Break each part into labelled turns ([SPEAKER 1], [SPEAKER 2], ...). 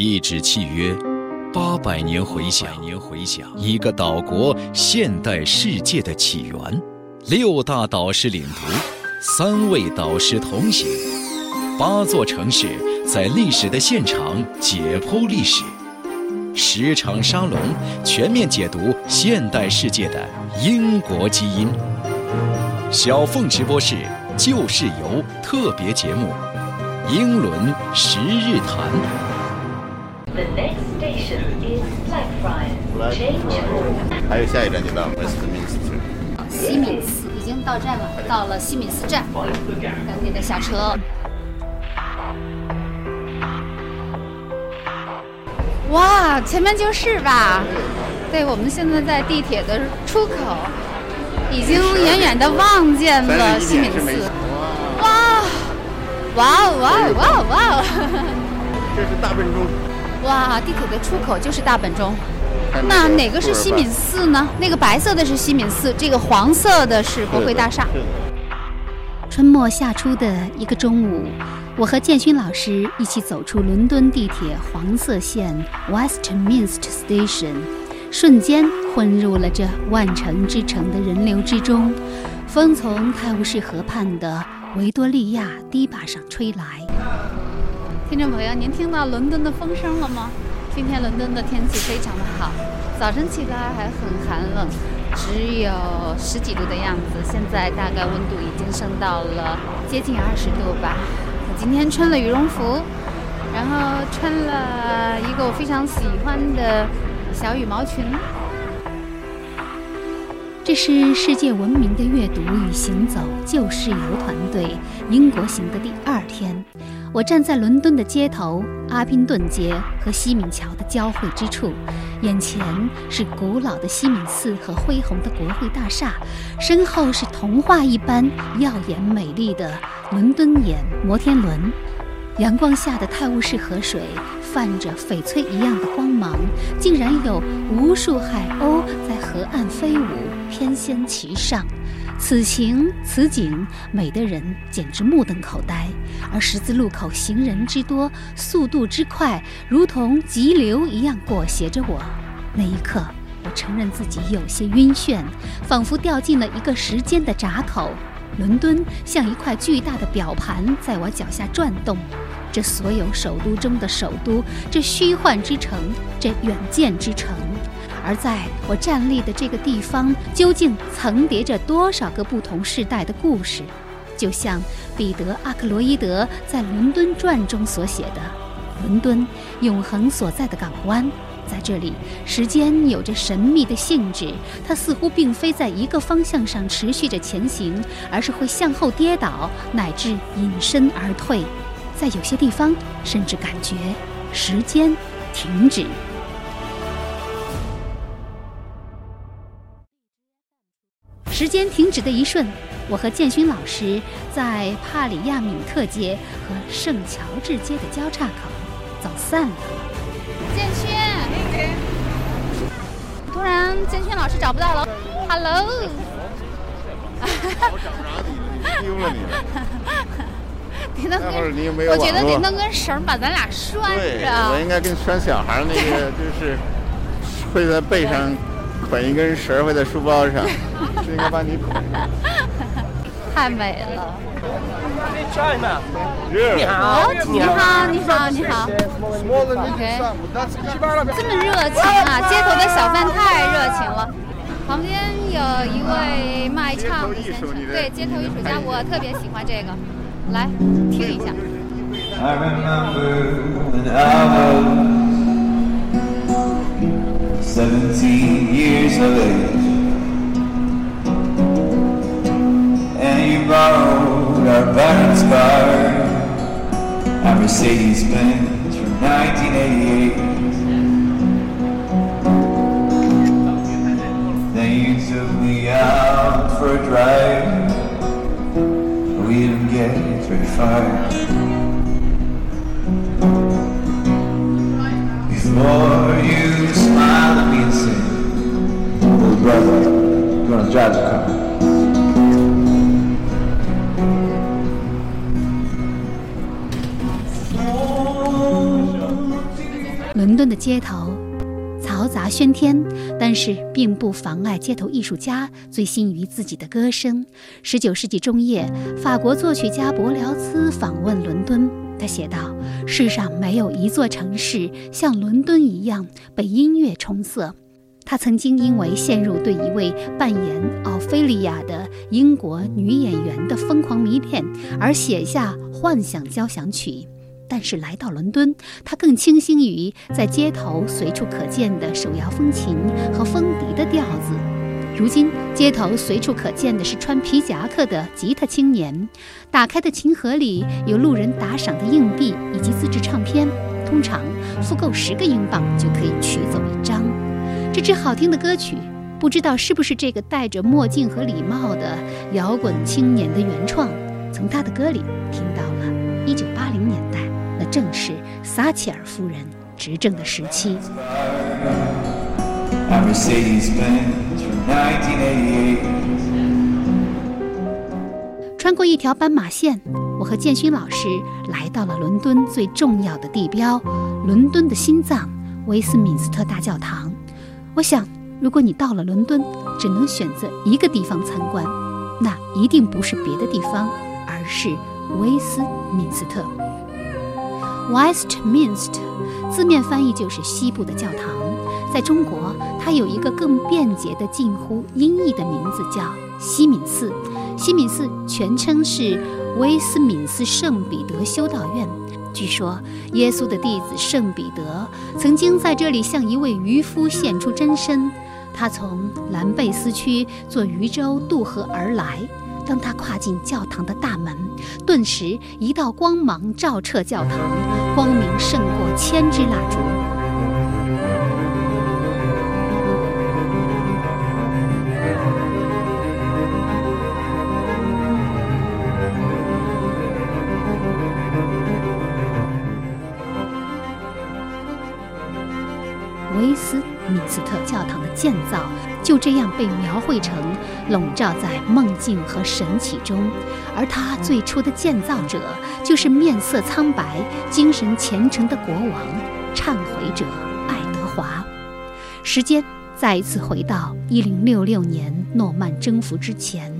[SPEAKER 1] 一纸契约，八百年回响，年回响一个岛国现代世界的起源，六大导师领读，三位导师同行，八座城市在历史的现场解剖历史，十场沙龙全面解读现代世界的英国基因。小凤直播室旧事游特别节目《英伦十日谈》。
[SPEAKER 2] The next station is Blackfriars. Change hall.
[SPEAKER 3] 还有下一站就到 Westminster。
[SPEAKER 4] 西敏寺已经到站了，到了西敏寺站，赶紧的下车。哇，前面就是吧？对，我们现在在地铁的出口，已经远远的望见了西敏寺。哇，哇哦哇哦哇哦哇哦！
[SPEAKER 3] 这是大笨钟。
[SPEAKER 4] 哇，地铁的出口就是大本钟。那哪个是西敏寺呢？那个白色的是西敏寺，这个黄色的是国会大厦。春末夏初的一个中午，我和建勋老师一起走出伦敦地铁黄色线 Westminster Station，瞬间混入了这万城之城的人流之中。风从泰晤士河畔的维多利亚堤坝上吹来。听众朋友，您听到伦敦的风声了吗？今天伦敦的天气非常的好，早晨起来还很寒冷，只有十几度的样子。现在大概温度已经升到了接近二十度吧。我今天穿了羽绒服，然后穿了一个我非常喜欢的小羽毛裙。这是世界闻名的阅读与行走旧事游团队英国行的第二天。我站在伦敦的街头，阿宾顿街和西敏桥的交汇之处，眼前是古老的西敏寺和恢宏的国会大厦，身后是童话一般耀眼美丽的伦敦眼摩天轮。阳光下的泰晤士河水泛着翡翠一样的光芒，竟然有无数海鸥在河岸飞舞，翩跹其上。此情此景，美得人简直目瞪口呆。而十字路口行人之多，速度之快，如同急流一样裹挟着我。那一刻，我承认自己有些晕眩，仿佛掉进了一个时间的闸口。伦敦像一块巨大的表盘在我脚下转动。这所有首都中的首都，这虚幻之城，这远见之城。而在我站立的这个地方，究竟层叠着多少个不同时代的故事？就像彼得·阿克罗伊德在《伦敦传》中所写的：“伦敦，永恒所在的港湾，在这里，时间有着神秘的性质，它似乎并非在一个方向上持续着前行，而是会向后跌倒，乃至隐身而退。在有些地方，甚至感觉时间停止。”时间停止的一瞬，我和建勋老师在帕里亚敏特街和圣乔治街的交叉口走散了。建勋，突然建勋老师找不到了，Hello。
[SPEAKER 3] 我找着你？丢了你了。你有没有
[SPEAKER 4] 我觉得
[SPEAKER 3] 网络
[SPEAKER 4] 得弄根绳儿把咱俩拴
[SPEAKER 3] 对，
[SPEAKER 4] 着。
[SPEAKER 3] 我应该跟拴小孩儿那个，就是会在背上捆一根绳儿，会在书包上，是应该帮你捆。
[SPEAKER 4] 太美了！你好，你好，你好，你好。OK，这么热情啊！街头的小贩太热情了。旁边有一位卖唱的先生，对，街头艺术家，我特别喜欢这个。来听一下。
[SPEAKER 5] I remember when I was 17 years of age. And you borrowed our parents' car Our Mercedes-Benz from 1988 Then you took me out for a drive. We didn't get very far. Before Little brother, you wanna drive the car?
[SPEAKER 4] 伦敦的街头嘈杂喧天，但是并不妨碍街头艺术家醉心于自己的歌声。十九世纪中叶，法国作曲家柏辽兹访问伦敦，他写道：“世上没有一座城市像伦敦一样被音乐冲色。”他曾经因为陷入对一位扮演奥菲利亚的英国女演员的疯狂迷恋，而写下《幻想交响曲》。但是来到伦敦，他更倾心于在街头随处可见的手摇风琴和风笛的调子。如今，街头随处可见的是穿皮夹克的吉他青年，打开的琴盒里有路人打赏的硬币以及自制唱片，通常付够十个英镑就可以取走一张。这支好听的歌曲，不知道是不是这个戴着墨镜和礼帽的摇滚青年的原创。从他的歌里听到了1980年代。那正是撒切尔夫人执政的时期。穿过一条斑马线，我和建勋老师来到了伦敦最重要的地标——伦敦的心脏——威斯敏斯特大教堂。我想，如果你到了伦敦，只能选择一个地方参观，那一定不是别的地方，而是威斯敏斯特。Westminster，字面翻译就是西部的教堂。在中国，它有一个更便捷的、近乎音译的名字，叫西敏寺。西敏寺全称是威斯敏斯圣彼得修道院。据说，耶稣的弟子圣彼得曾经在这里向一位渔夫献出真身。他从兰贝斯区坐渔舟渡河而来。当他跨进教堂的大门，顿时一道光芒照彻教堂，光明胜过千支蜡烛。建造就这样被描绘成笼罩在梦境和神奇中，而它最初的建造者就是面色苍白、精神虔诚的国王——忏悔者爱德华。时间再一次回到一零六六年诺曼征服之前，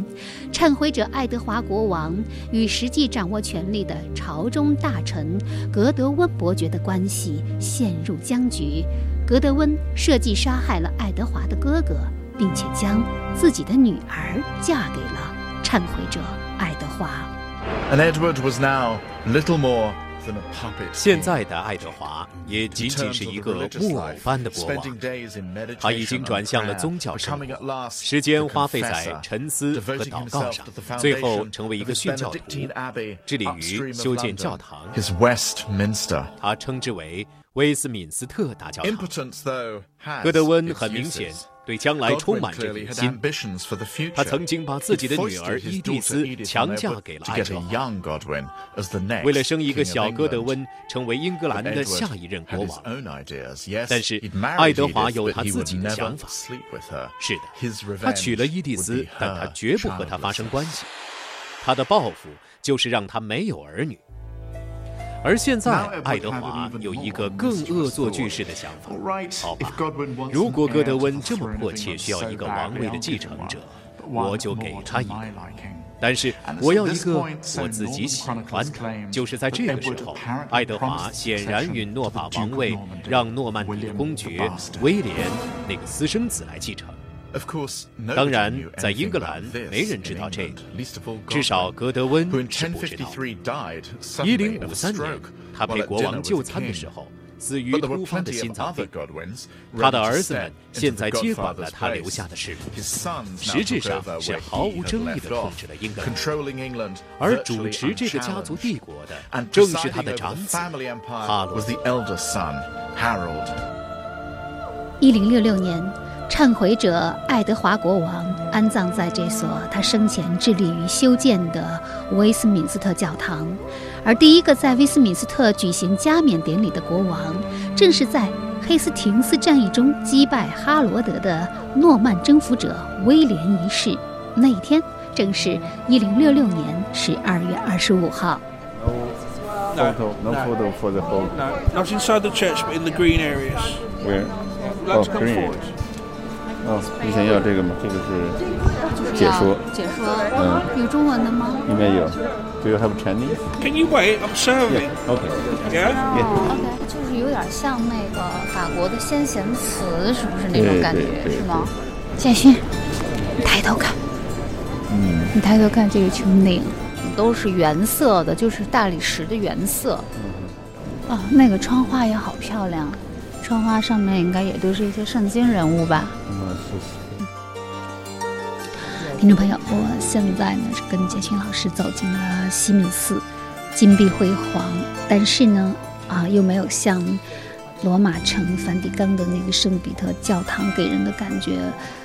[SPEAKER 4] 忏悔者爱德华国王与实际掌握权力的朝中大臣格德温伯爵的关系陷入僵局。格德温设计杀害了爱德华的哥哥，并且将自己的女儿嫁给了忏悔者爱德华。
[SPEAKER 6] And Edward was now little more than a puppet.
[SPEAKER 7] 现在的爱德华也仅仅是一个木偶般的国王，他已经转向了宗教生活，时间花费在沉思和祷告上，最后成为一个殉教徒，致力于修建教堂。
[SPEAKER 6] His Westminster.
[SPEAKER 7] 他称之为威斯敏斯特大教堂。戈德温很明显对将来充满着野心，他曾经把自己的女儿伊蒂
[SPEAKER 6] 斯
[SPEAKER 7] 强嫁给了爱德华，为了生一个小戈德温成为英格兰的下一任国王。但是爱德华有他自己的想法，是的，他娶了伊蒂
[SPEAKER 6] 斯，
[SPEAKER 7] 但他绝不和她发生关系。他的报复就是让她没有儿女。而现在，爱德华有一个更恶作剧式的想法。好吧，如果戈德温这么迫切需要一个王位的继承者，我就给他一个。但是我要一个我自己喜欢的。就是在这个时候，爱德华显然允诺把王位让诺曼底公爵威廉那个私生子来继承。当然，在英格兰，没人知道这个。至少，格德温是不知道。一零五三年，他陪国王就餐的时候，死于突发的心脏病。他的儿子们现在接管了他留下的事
[SPEAKER 6] 务，
[SPEAKER 7] 实质上是毫无争议地控制了英格兰。而主持这个家族帝国的，正是他的长子哈罗。
[SPEAKER 4] 一零六六年。忏悔者爱德华国王安葬在这所他生前致力于修建的威斯敏斯特教堂，而第一个在威斯敏斯特举行加冕典礼的国王，正是在黑斯廷斯战役中击败哈罗德的诺曼征服者威廉一世。那一天正是1066年12月25号。
[SPEAKER 3] No, no photo for the whole.
[SPEAKER 8] No, not inside the church, but in the green areas. We're to come forward.
[SPEAKER 3] 哦，你想要这个吗？这个是解说。
[SPEAKER 4] 解说。嗯。有中文的吗？
[SPEAKER 3] 应该有。Do you have Chinese?
[SPEAKER 8] Can you wait? I'm serving.
[SPEAKER 3] Yeah. Okay.
[SPEAKER 8] Yeah.
[SPEAKER 4] Yeah. OK，就是有点像那个法国的先贤祠，是不是那种感觉？是吗？建勋，你抬头看。
[SPEAKER 3] 嗯。
[SPEAKER 4] 你抬头看这个穹顶，都是原色的，就是大理石的原色。嗯。啊，那个窗花也好漂亮。窗花上面应该也都是一些圣经人物吧。听众朋友，我现在呢是跟杰青老师走进了西敏寺，金碧辉煌，但是呢，啊，又没有像罗马城梵蒂冈的那个圣彼得教堂给人的感觉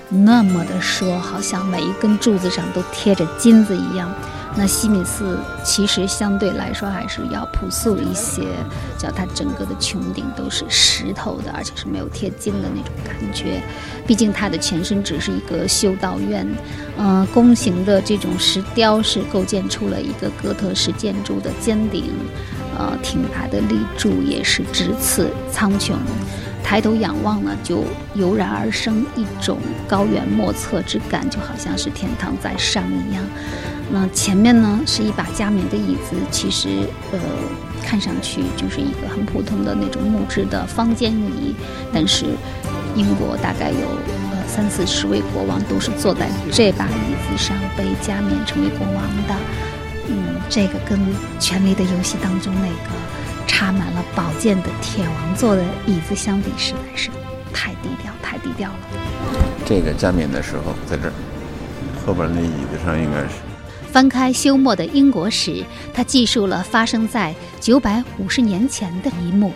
[SPEAKER 4] 那么的说，好像每一根柱子上都贴着金子一样。那西敏寺其实相对来说还是要朴素一些，叫它整个的穹顶都是石头的，而且是没有贴金的那种感觉。毕竟它的前身只是一个修道院，嗯，弓形的这种石雕是构建出了一个哥特式建筑的尖顶，呃，挺拔的立柱也是直刺苍穹。抬头仰望呢，就油然而生一种高远莫测之感，就好像是天堂在上一样。那前面呢是一把加冕的椅子，其实呃看上去就是一个很普通的那种木质的方尖椅，但是英国大概有呃三四十位国王都是坐在这把椅子上被加冕成为国王的。嗯，这个跟《权力的游戏》当中那个插满了宝剑的铁王座的椅子相比，实在是太低调，太低调了。
[SPEAKER 3] 这个加冕的时候在这儿，后边那椅子上应该是。
[SPEAKER 4] 翻开休谟的英国史，他记述了发生在九百五十年前的一幕。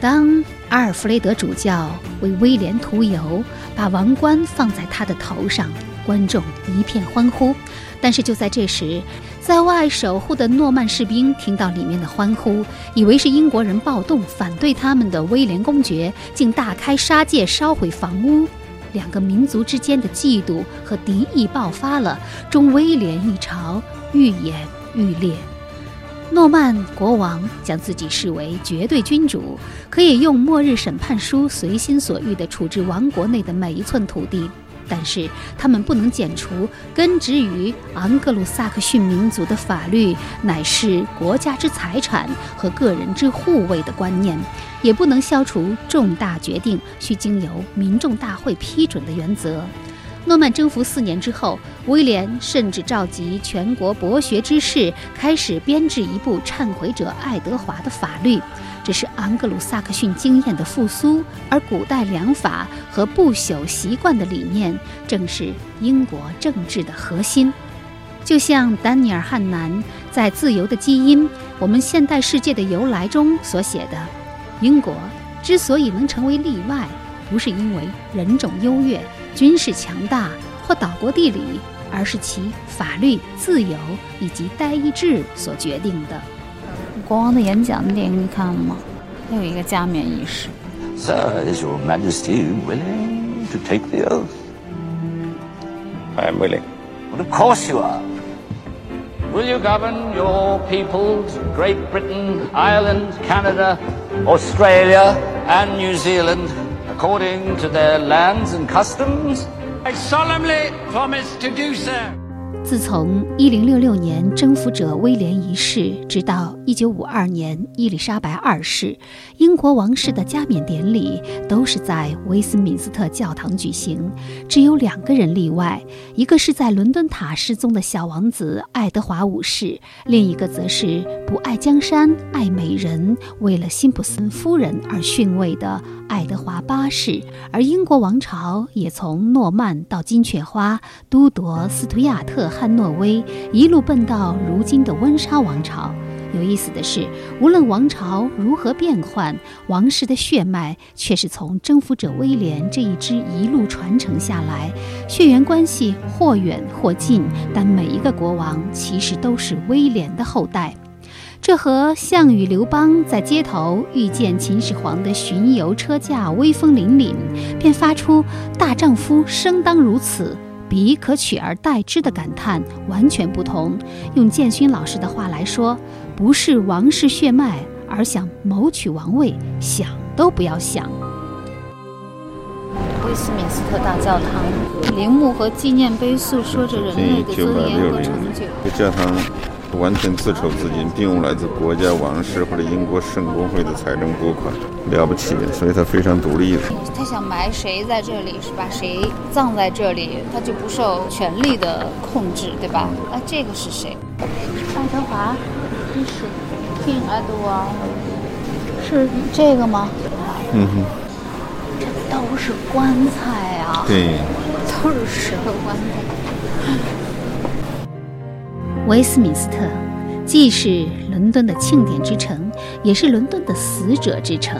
[SPEAKER 4] 当阿尔弗雷德主教为威廉涂油，把王冠放在他的头上，观众一片欢呼。但是就在这时，在外守护的诺曼士兵听到里面的欢呼，以为是英国人暴动反对他们的威廉公爵，竟大开杀戒，烧毁房屋。两个民族之间的嫉妒和敌意爆发了，中威廉一朝愈演愈烈。诺曼国王将自己视为绝对君主，可以用末日审判书随心所欲地处置王国内的每一寸土地。但是他们不能剪除根植于昂格鲁萨克逊民族的法律，乃是国家之财产和个人之护卫的观念，也不能消除重大决定需经由民众大会批准的原则。诺曼征服四年之后，威廉甚至召集全国博学之士，开始编制一部忏悔者爱德华的法律。这是昂格鲁萨克逊经验的复苏，而古代良法和不朽习惯的理念，正是英国政治的核心。就像丹尼尔·汉南在《自由的基因：我们现代世界的由来》中所写的：“英国之所以能成为例外，不是因为人种优越、军事强大或岛国地理，而是其法律、自由以及代议制所决定的。”国王的演讲的电影你看了吗？还有一个加冕仪式。
[SPEAKER 9] Sir, is your Majesty willing to take the oath?
[SPEAKER 3] I am willing.
[SPEAKER 9] Well, of course you are. Will you govern your peoples, Great Britain, Ireland, Canada, Australia, and New Zealand according to their lands and customs? I solemnly promise to do so.
[SPEAKER 4] 自从1066年征服者威廉一世，直到1952年伊丽莎白二世，英国王室的加冕典礼都是在威斯敏斯特教堂举行。只有两个人例外，一个是在伦敦塔失踪的小王子爱德华五世，另一个则是不爱江山爱美人，为了辛普森夫人而逊位的爱德华八世。而英国王朝也从诺曼到金雀花，都铎、斯图亚特。汉诺威一路奔到如今的温莎王朝。有意思的是，无论王朝如何变换，王室的血脉却是从征服者威廉这一支一路传承下来。血缘关系或远或近，但每一个国王其实都是威廉的后代。这和项羽、刘邦在街头遇见秦始皇的巡游车驾威风凛凛，便发出“大丈夫生当如此”。比可取而代之的感叹完全不同。用建勋老师的话来说，不是王室血脉而想谋取王位，想都不要想。威斯敏斯特大教堂，陵墓和纪念碑诉说着人类的尊严和成就。
[SPEAKER 3] 这教堂完全自筹资金，并用来自国家、王室或者英国圣公会的财政拨款，了不起，所以他非常独立的。
[SPEAKER 4] 他想埋谁在这里，是把谁葬在这里，他就不受权力的控制，对吧？那这个是谁？爱德华一世，King Edward，是这个吗？
[SPEAKER 3] 嗯哼。
[SPEAKER 4] 这都是棺材啊！
[SPEAKER 3] 对，
[SPEAKER 4] 都是石头棺材。威斯敏斯特既是伦敦的庆典之城，也是伦敦的死者之城。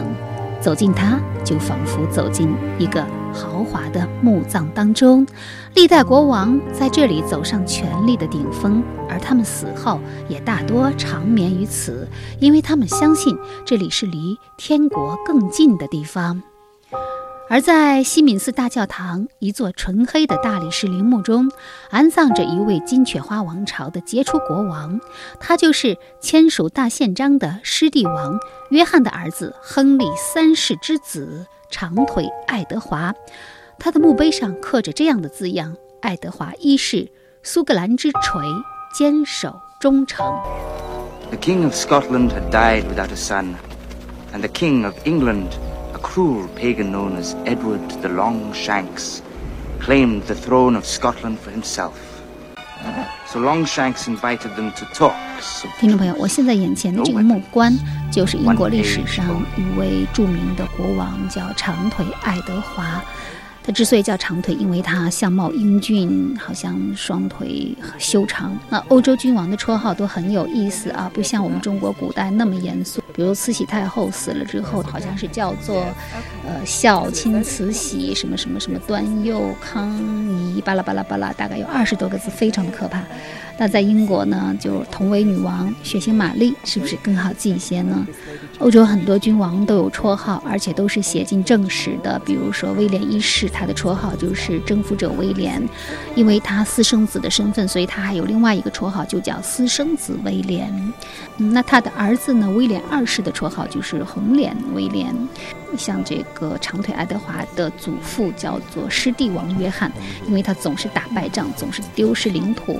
[SPEAKER 4] 走进它，就仿佛走进一个豪华的墓葬当中。历代国王在这里走上权力的顶峰，而他们死后也大多长眠于此，因为他们相信这里是离天国更近的地方。而在西敏寺大教堂一座纯黑的大理石陵墓中，安葬着一位金雀花王朝的杰出国王，他就是签署大宪章的狮地王约翰的儿子亨利三世之子长腿爱德华。他的墓碑上刻着这样的字样：“爱德华一世，苏格兰之锤，坚守忠诚。”
[SPEAKER 10] The King of Scotland had died without a son, and the King of England. Cruel pagan known as Edward the Longshanks claimed the throne of Scotland for himself. So Longshanks invited them to talk.
[SPEAKER 4] 听众朋友，我现在眼前的这个木棺，就是英国历史上一位著名的国王，叫长腿爱德华。他之所以叫长腿，因为他相貌英俊，好像双腿修长。那欧洲君王的绰号都很有意思啊，不像我们中国古代那么严肃。比如慈禧太后死了之后，好像是叫做，呃，孝亲慈禧什么什么什么端佑康仪巴拉巴拉巴拉，大概有二十多个字，非常的可怕。那在英国呢，就同为女王，血腥玛丽是不是更好记一些呢？欧洲很多君王都有绰号，而且都是写进正史的。比如说威廉一世，他的绰号就是征服者威廉，因为他私生子的身份，所以他还有另外一个绰号，就叫私生子威廉。那他的儿子呢，威廉二世的绰号就是红脸威廉。像这个长腿爱德华的祖父叫做狮帝王约翰，因为他总是打败仗，总是丢失领土。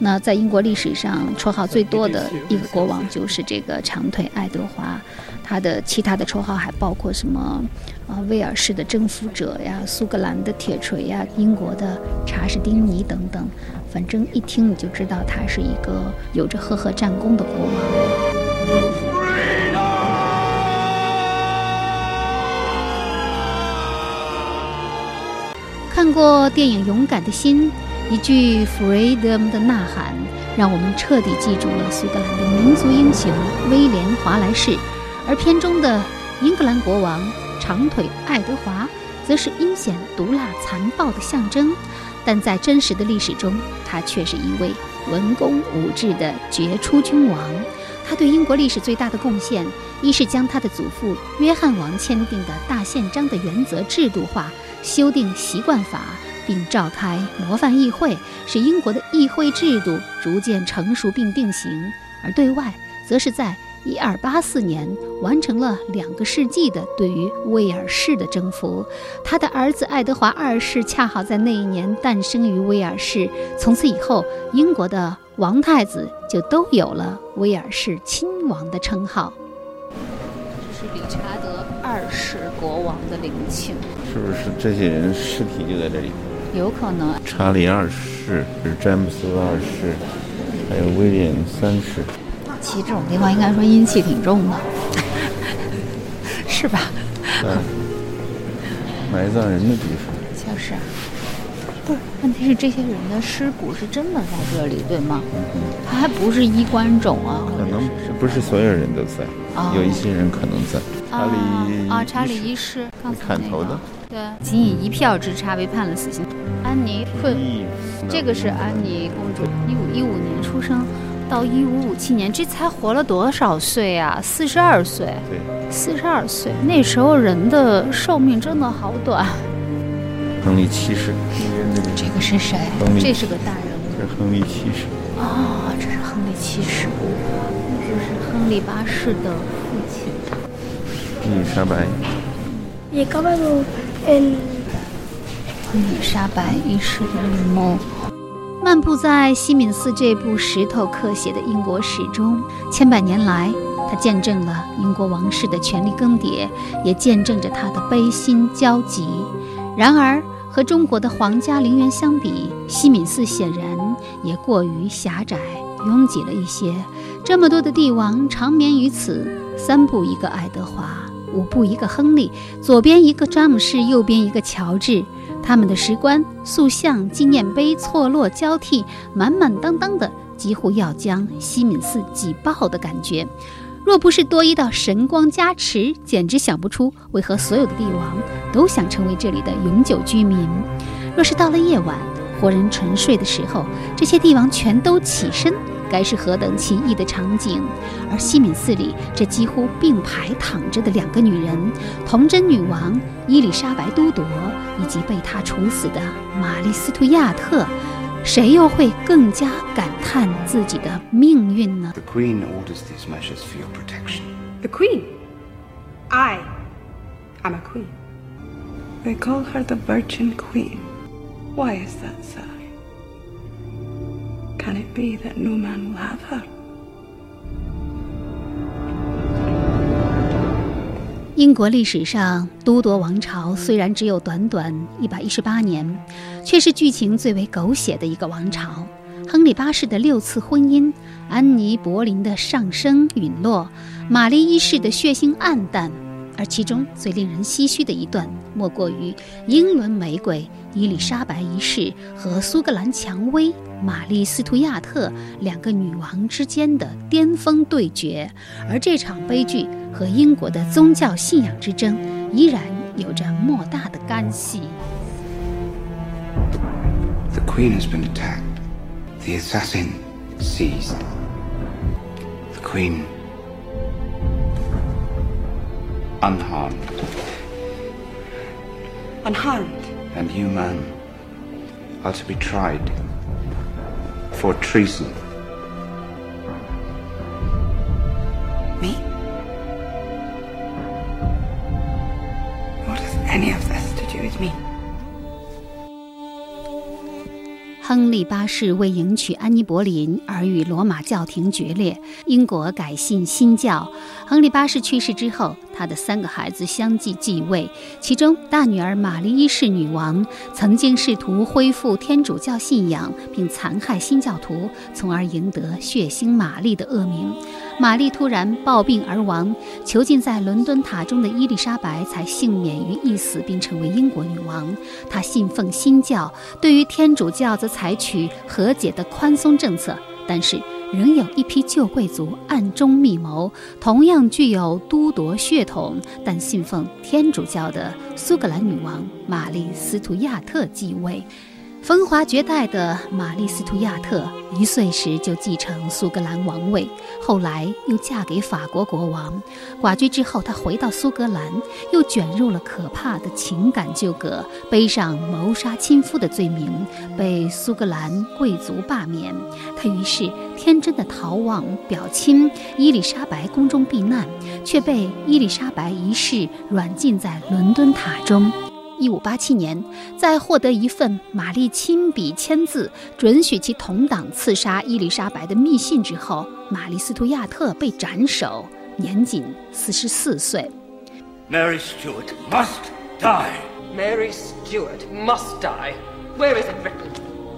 [SPEAKER 4] 那在英国历史上，绰号最多的一个国王就是这个长腿爱德华。他的其他的绰号还包括什么？啊，威尔士的征服者呀，苏格兰的铁锤呀，英国的查士丁尼等等。反正一听你就知道他是一个有着赫赫战功的国王。看过电影《勇敢的心》，一句 “freedom” 的呐喊，让我们彻底记住了苏格兰的民族英雄威廉·华莱士。而片中的英格兰国王长腿爱德华，则是阴险、毒辣、残暴的象征。但在真实的历史中，他却是一位文公武治的杰出君王。他对英国历史最大的贡献，一是将他的祖父约翰王签订的大宪章的原则制度化。修订习惯法，并召开模范议会，使英国的议会制度逐渐成熟并定型；而对外，则是在1284年完成了两个世纪的对于威尔士的征服。他的儿子爱德华二世恰好在那一年诞生于威尔士，从此以后，英国的王太子就都有了威尔士亲王的称号。这是理查德二世国王的陵寝。
[SPEAKER 3] 是不是这些人尸体就在这里？
[SPEAKER 4] 有可能。
[SPEAKER 3] 查理二世詹姆斯二世，还有威廉三世。
[SPEAKER 4] 其实这种地方应该说阴气挺重的，是吧？
[SPEAKER 3] 嗯。埋葬人的地方。
[SPEAKER 4] 就是。不是，问题是这些人的尸骨是真的在这里，对吗？嗯。他还不是衣冠冢啊。
[SPEAKER 3] 可能不是所有人都在，有一些人可能在。查理
[SPEAKER 4] 啊，查理一世，
[SPEAKER 3] 砍头的。
[SPEAKER 4] 对，仅以一票之差被判了死刑。安妮困，这个是安妮公主，一五一五年出生，到一五五七年，这才活了多少岁啊？四十二岁。
[SPEAKER 3] 对，
[SPEAKER 4] 四十二岁，那时候人的寿命真的好短。
[SPEAKER 3] 亨利七世，
[SPEAKER 4] 这个是谁？这是个大人物。
[SPEAKER 3] 这是亨利七世。
[SPEAKER 4] 哦，这是亨利七世。就是亨利八世的父亲。
[SPEAKER 3] 伊丽莎白。
[SPEAKER 11] 也搞不懂，嗯。
[SPEAKER 4] 伊丽莎白一世的绿梦。漫步在西敏寺这部石头刻写的英国史中，千百年来，它见证了英国王室的权力更迭，也见证着他的悲心交集。然而，和中国的皇家陵园相比，西敏寺显然也过于狭窄、拥挤了一些。这么多的帝王长眠于此，三步一个爱德华，五步一个亨利，左边一个詹姆士，右边一个乔治。他们的石棺、塑像、纪念碑错落交替，满满当当的，几乎要将西敏寺挤爆的感觉。若不是多一道神光加持，简直想不出为何所有的帝王都想成为这里的永久居民。若是到了夜晚，活人沉睡的时候，这些帝王全都起身。该是何等奇异的场景！而西敏寺里这几乎并排躺着的两个女人——童贞女王伊丽莎白·都铎，以及被她处死的玛丽·斯图亚特，谁又会更加感叹自己的命运呢
[SPEAKER 10] ？The Queen orders these measures for your protection.
[SPEAKER 11] The Queen? I am a queen. They call her the Virgin Queen. Why is that, sir? Can it be that no man will have her?
[SPEAKER 4] 英国历史上，都铎王朝虽然只有短短一百一十八年，却是剧情最为狗血的一个王朝。亨利八世的六次婚姻，安妮·柏林的上升陨落，玛丽一世的血腥暗淡。而其中最令人唏嘘的一段，莫过于英伦玫瑰伊丽莎白一世和苏格兰蔷薇玛丽斯图亚特两个女王之间的巅峰对决。而这场悲剧和英国的宗教信仰之争依然有着莫大的干系。
[SPEAKER 10] The Queen has been attacked. The assassin seized. The Queen. unharmed.
[SPEAKER 11] Unharmed?
[SPEAKER 10] And you, man, are to be tried for treason.
[SPEAKER 11] Me? What has any of this to do with me?
[SPEAKER 4] 亨利八世为迎娶安妮·柏林而与罗马教廷决裂，英国改信新教。亨利八世去世之后，他的三个孩子相继继位，其中大女儿玛丽一世女王曾经试图恢复天主教信仰，并残害新教徒，从而赢得“血腥玛丽”的恶名。玛丽突然暴病而亡，囚禁在伦敦塔中的伊丽莎白才幸免于一死，并成为英国女王。她信奉新教，对于天主教则采取和解的宽松政策。但是，仍有一批旧贵族暗中密谋，同样具有都铎血统，但信奉天主教的苏格兰女王玛丽·斯图亚特继位。风华绝代的玛丽·斯图亚特一岁时就继承苏格兰王位，后来又嫁给法国国王。寡居之后，她回到苏格兰，又卷入了可怕的情感纠葛，背上谋杀亲夫的罪名，被苏格兰贵族罢免。她于是天真的逃往表亲伊丽莎白宫中避难，却被伊丽莎白一世软禁在伦敦塔中。一五八七年，在获得一份玛丽亲笔签字准许其同党刺杀伊丽莎白的密信之后，玛丽斯图亚特被斩首，年仅四十四岁。
[SPEAKER 9] Mary Stuart must die.
[SPEAKER 12] Mary Stuart must die. Where is it written?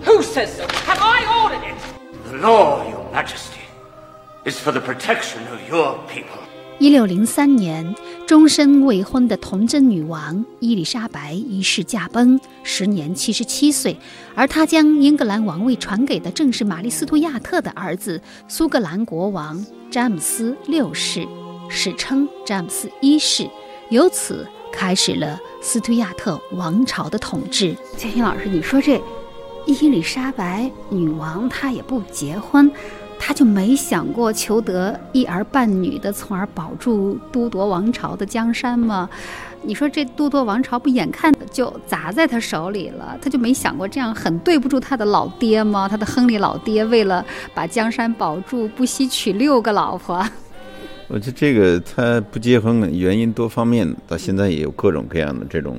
[SPEAKER 12] Who says so? Have I ordered it?
[SPEAKER 9] The law, Your Majesty, is for the protection of your people.
[SPEAKER 4] 一六零三年，终身未婚的童贞女王伊丽莎白一世驾崩，时年七十七岁。而她将英格兰王位传给的正是玛丽·斯图亚特的儿子苏格兰国王詹姆斯六世，史称詹姆斯一世。由此开始了斯图亚特王朝的统治。建新老师，你说这伊丽莎白女王她也不结婚？他就没想过求得一儿半女的，从而保住都铎王朝的江山吗？你说这都铎王朝不眼看就砸在他手里了，他就没想过这样很对不住他的老爹吗？他的亨利老爹为了把江山保住，不惜娶六个老婆。
[SPEAKER 3] 我觉得这个他不结婚原因多方面，到现在也有各种各样的这种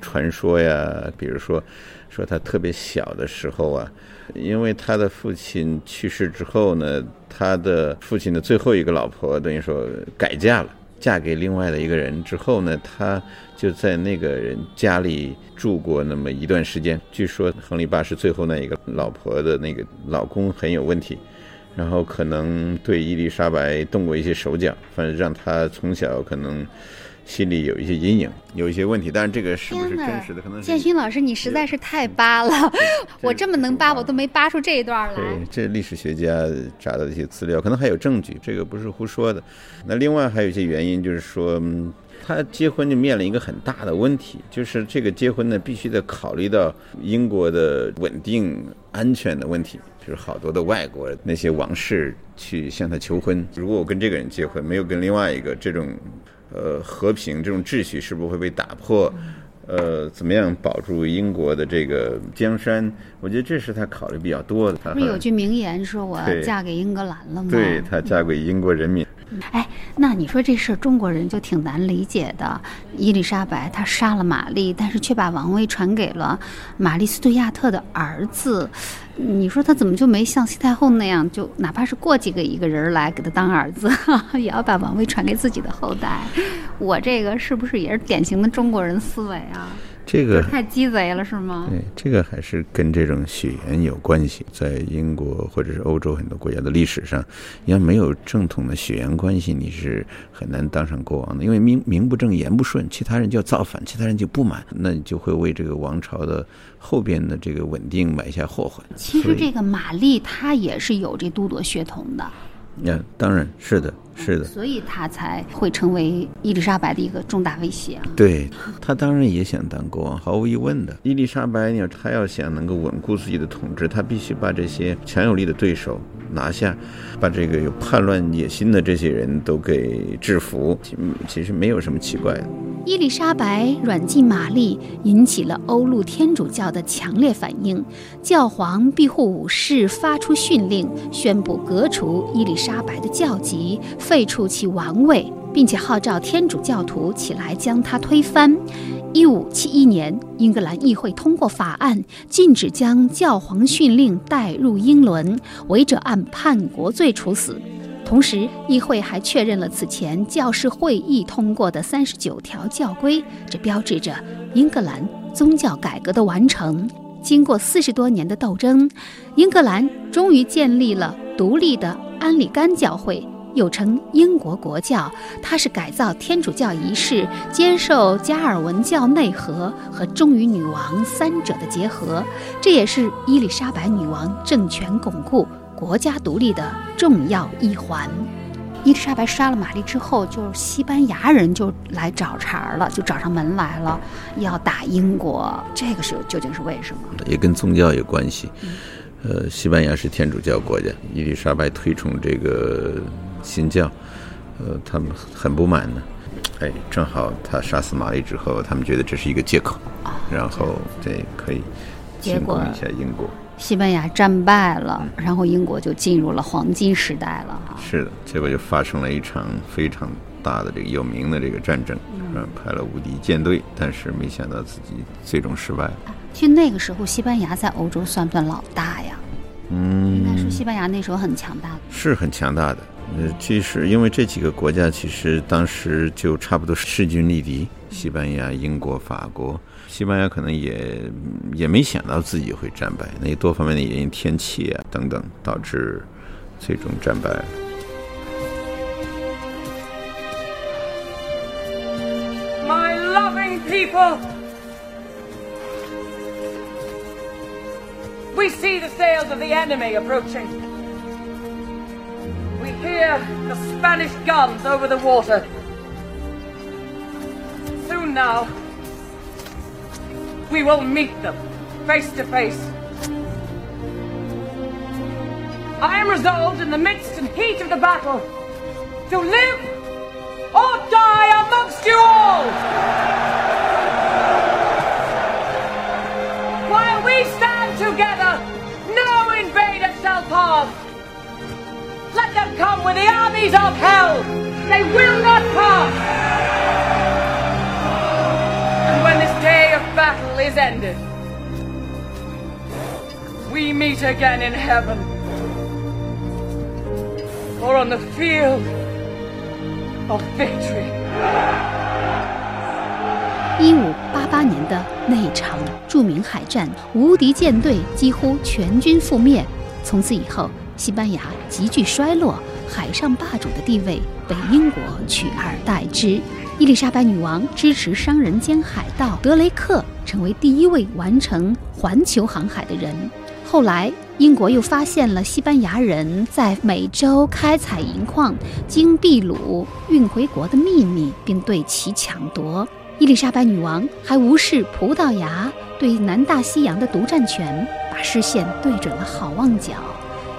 [SPEAKER 3] 传说呀。比如说，说他特别小的时候啊，因为他的父亲去世之后呢，他的父亲的最后一个老婆等于说改嫁了，嫁给另外的一个人之后呢，他就在那个人家里住过那么一段时间。据说亨利八世最后那一个老婆的那个老公很有问题。然后可能对伊丽莎白动过一些手脚，反正让他从小可能心里有一些阴影，有一些问题。但是这个是不是真实的？可能
[SPEAKER 4] 建勋老师，你实在是太扒了，我这么能扒，我都没扒出这一段来。
[SPEAKER 3] 对，这历史学家查到的一些资料，可能还有证据，这个不是胡说的。那另外还有一些原因，就是说他结婚就面临一个很大的问题，就是这个结婚呢必须得考虑到英国的稳定安全的问题。就是好多的外国那些王室去向他求婚，如果我跟这个人结婚，没有跟另外一个，这种呃和平这种秩序是不是会被打破？呃，怎么样保住英国的这个江山？我觉得这是他考虑比较多的。
[SPEAKER 4] 不是有句名言说：“我嫁给英格兰了吗？”
[SPEAKER 3] 对他嫁给英国人民。
[SPEAKER 4] 哎，那你说这事儿中国人就挺难理解的。伊丽莎白她杀了玛丽，但是却把王位传给了玛丽斯图亚特的儿子。你说他怎么就没像西太后那样，就哪怕是过几个一个人来给他当儿子，也要把王位传给自己的后代？我这个是不是也是典型的中国人思维啊？
[SPEAKER 3] 这个
[SPEAKER 4] 太鸡贼了，是吗？
[SPEAKER 3] 对，这个还是跟这种血缘有关系。在英国或者是欧洲很多国家的历史上，你要没有正统的血缘关系，你是很难当上国王的。因为名名不正言不顺，其他人就要造反，其他人就不满，那你就会为这个王朝的后边的这个稳定埋下祸患。
[SPEAKER 4] 其实这个玛丽她也是有这都铎血统的。
[SPEAKER 3] 那当然是的。是的，
[SPEAKER 4] 所以他才会成为伊丽莎白的一个重大威胁啊。
[SPEAKER 3] 对他当然也想当国王，毫无疑问的。伊丽莎白，你要他要想能够稳固自己的统治，他必须把这些强有力的对手拿下，把这个有叛乱野心的这些人都给制服。其实没有什么奇怪的。
[SPEAKER 4] 伊丽莎白软禁玛丽，引起了欧陆天主教的强烈反应。教皇庇护五世发出训令，宣布革除伊丽莎白的教籍。废除其王位，并且号召天主教徒起来将他推翻。一五七一年，英格兰议会通过法案，禁止将教皇训令带入英伦，违者按叛国罪处死。同时，议会还确认了此前教士会议通过的三十九条教规，这标志着英格兰宗教改革的完成。经过四十多年的斗争，英格兰终于建立了独立的安里甘教会。又称英国国教，它是改造天主教仪式、接受加尔文教内核和忠于女王三者的结合，这也是伊丽莎白女王政权巩固、国家独立的重要一环。伊丽莎白杀了玛丽之后，就是西班牙人就来找茬了，就找上门来了，要打英国。这个是究竟是为什么？
[SPEAKER 3] 也跟宗教有关系。呃，西班牙是天主教国家，伊丽莎白推崇这个。新教，呃，他们很不满呢。哎，正好他杀死玛丽之后，他们觉得这是一个借口，然后这可以进攻一下英国。
[SPEAKER 4] 西班牙战败了，然后英国就进入了黄金时代了。
[SPEAKER 3] 是的，结果就发生了一场非常大的这个有名的这个战争，嗯，派了无敌舰队，但是没想到自己最终失败。
[SPEAKER 4] 其实那个时候，西班牙在欧洲算不算老大呀？
[SPEAKER 3] 嗯，
[SPEAKER 4] 应该说西班牙那时候很强大的，
[SPEAKER 3] 是很强大的。呃，其实因为这几个国家其实当时就差不多势均力敌，西班牙、英国、法国。西班牙可能也也没想到自己会战败，那多方面的原因，天气啊等等，导致最终战败了。
[SPEAKER 12] My loving people, we see the sails of the enemy approaching. hear the Spanish guns over the water. Soon now, we will meet them face to face. I am resolved in the midst and heat of the battle to live or die amongst you all. While we stand together, no invader shall pass. Let them come with the armies of hell. They will not pass. Battle is ended, we meet again in heaven or on the field of victory.
[SPEAKER 4] 一五八八年的那一场著名海战，无敌舰队几乎全军覆灭。从此以后，西班牙急剧衰落，海上霸主的地位被英国取而代之。伊丽莎白女王支持商人兼海盗德雷克，成为第一位完成环球航海的人。后来，英国又发现了西班牙人在美洲开采银矿，经秘鲁运回国的秘密，并对其抢夺。伊丽莎白女王还无视葡萄牙对南大西洋的独占权，把视线对准了好望角。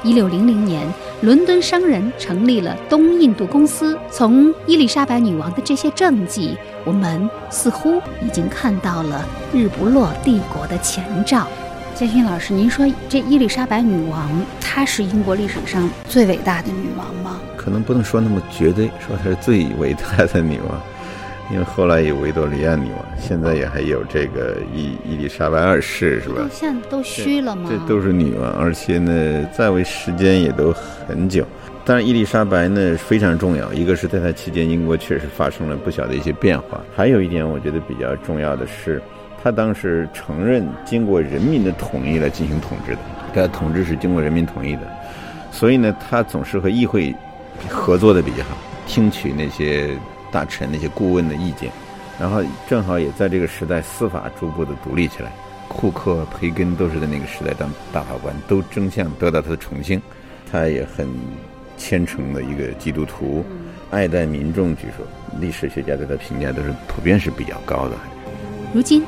[SPEAKER 4] 一六零零年，伦敦商人成立了东印度公司。从伊丽莎白女王的这些政绩，我们似乎已经看到了日不落帝国的前兆。建勋老师，您说这伊丽莎白女王，她是英国历史上最伟大的女王吗？
[SPEAKER 3] 可能不能说那么绝对，说她是最伟大的女王，因为后来有维多利亚女王，现在也还有这个伊伊丽莎白二世，是吧？
[SPEAKER 4] 现在都虚了吗？
[SPEAKER 3] 这都是女王，而且呢，在位时间也都很久。当然，伊丽莎白呢非常重要，一个是在她期间，英国确实发生了不小的一些变化。还有一点，我觉得比较重要的是。她当时承认经过人民的统一来进行统治的，他统治是经过人民同意的，所以呢，她总是和议会合作的比较好，听取那些大臣、那些顾问的意见，然后正好也在这个时代，司法逐步的独立起来。库克、培根都是在那个时代当大法官，都争相得到他的宠幸。他也很虔诚的一个基督徒，爱戴民众。据说历史学家对他评价都是普遍是比较高的。
[SPEAKER 4] 如今。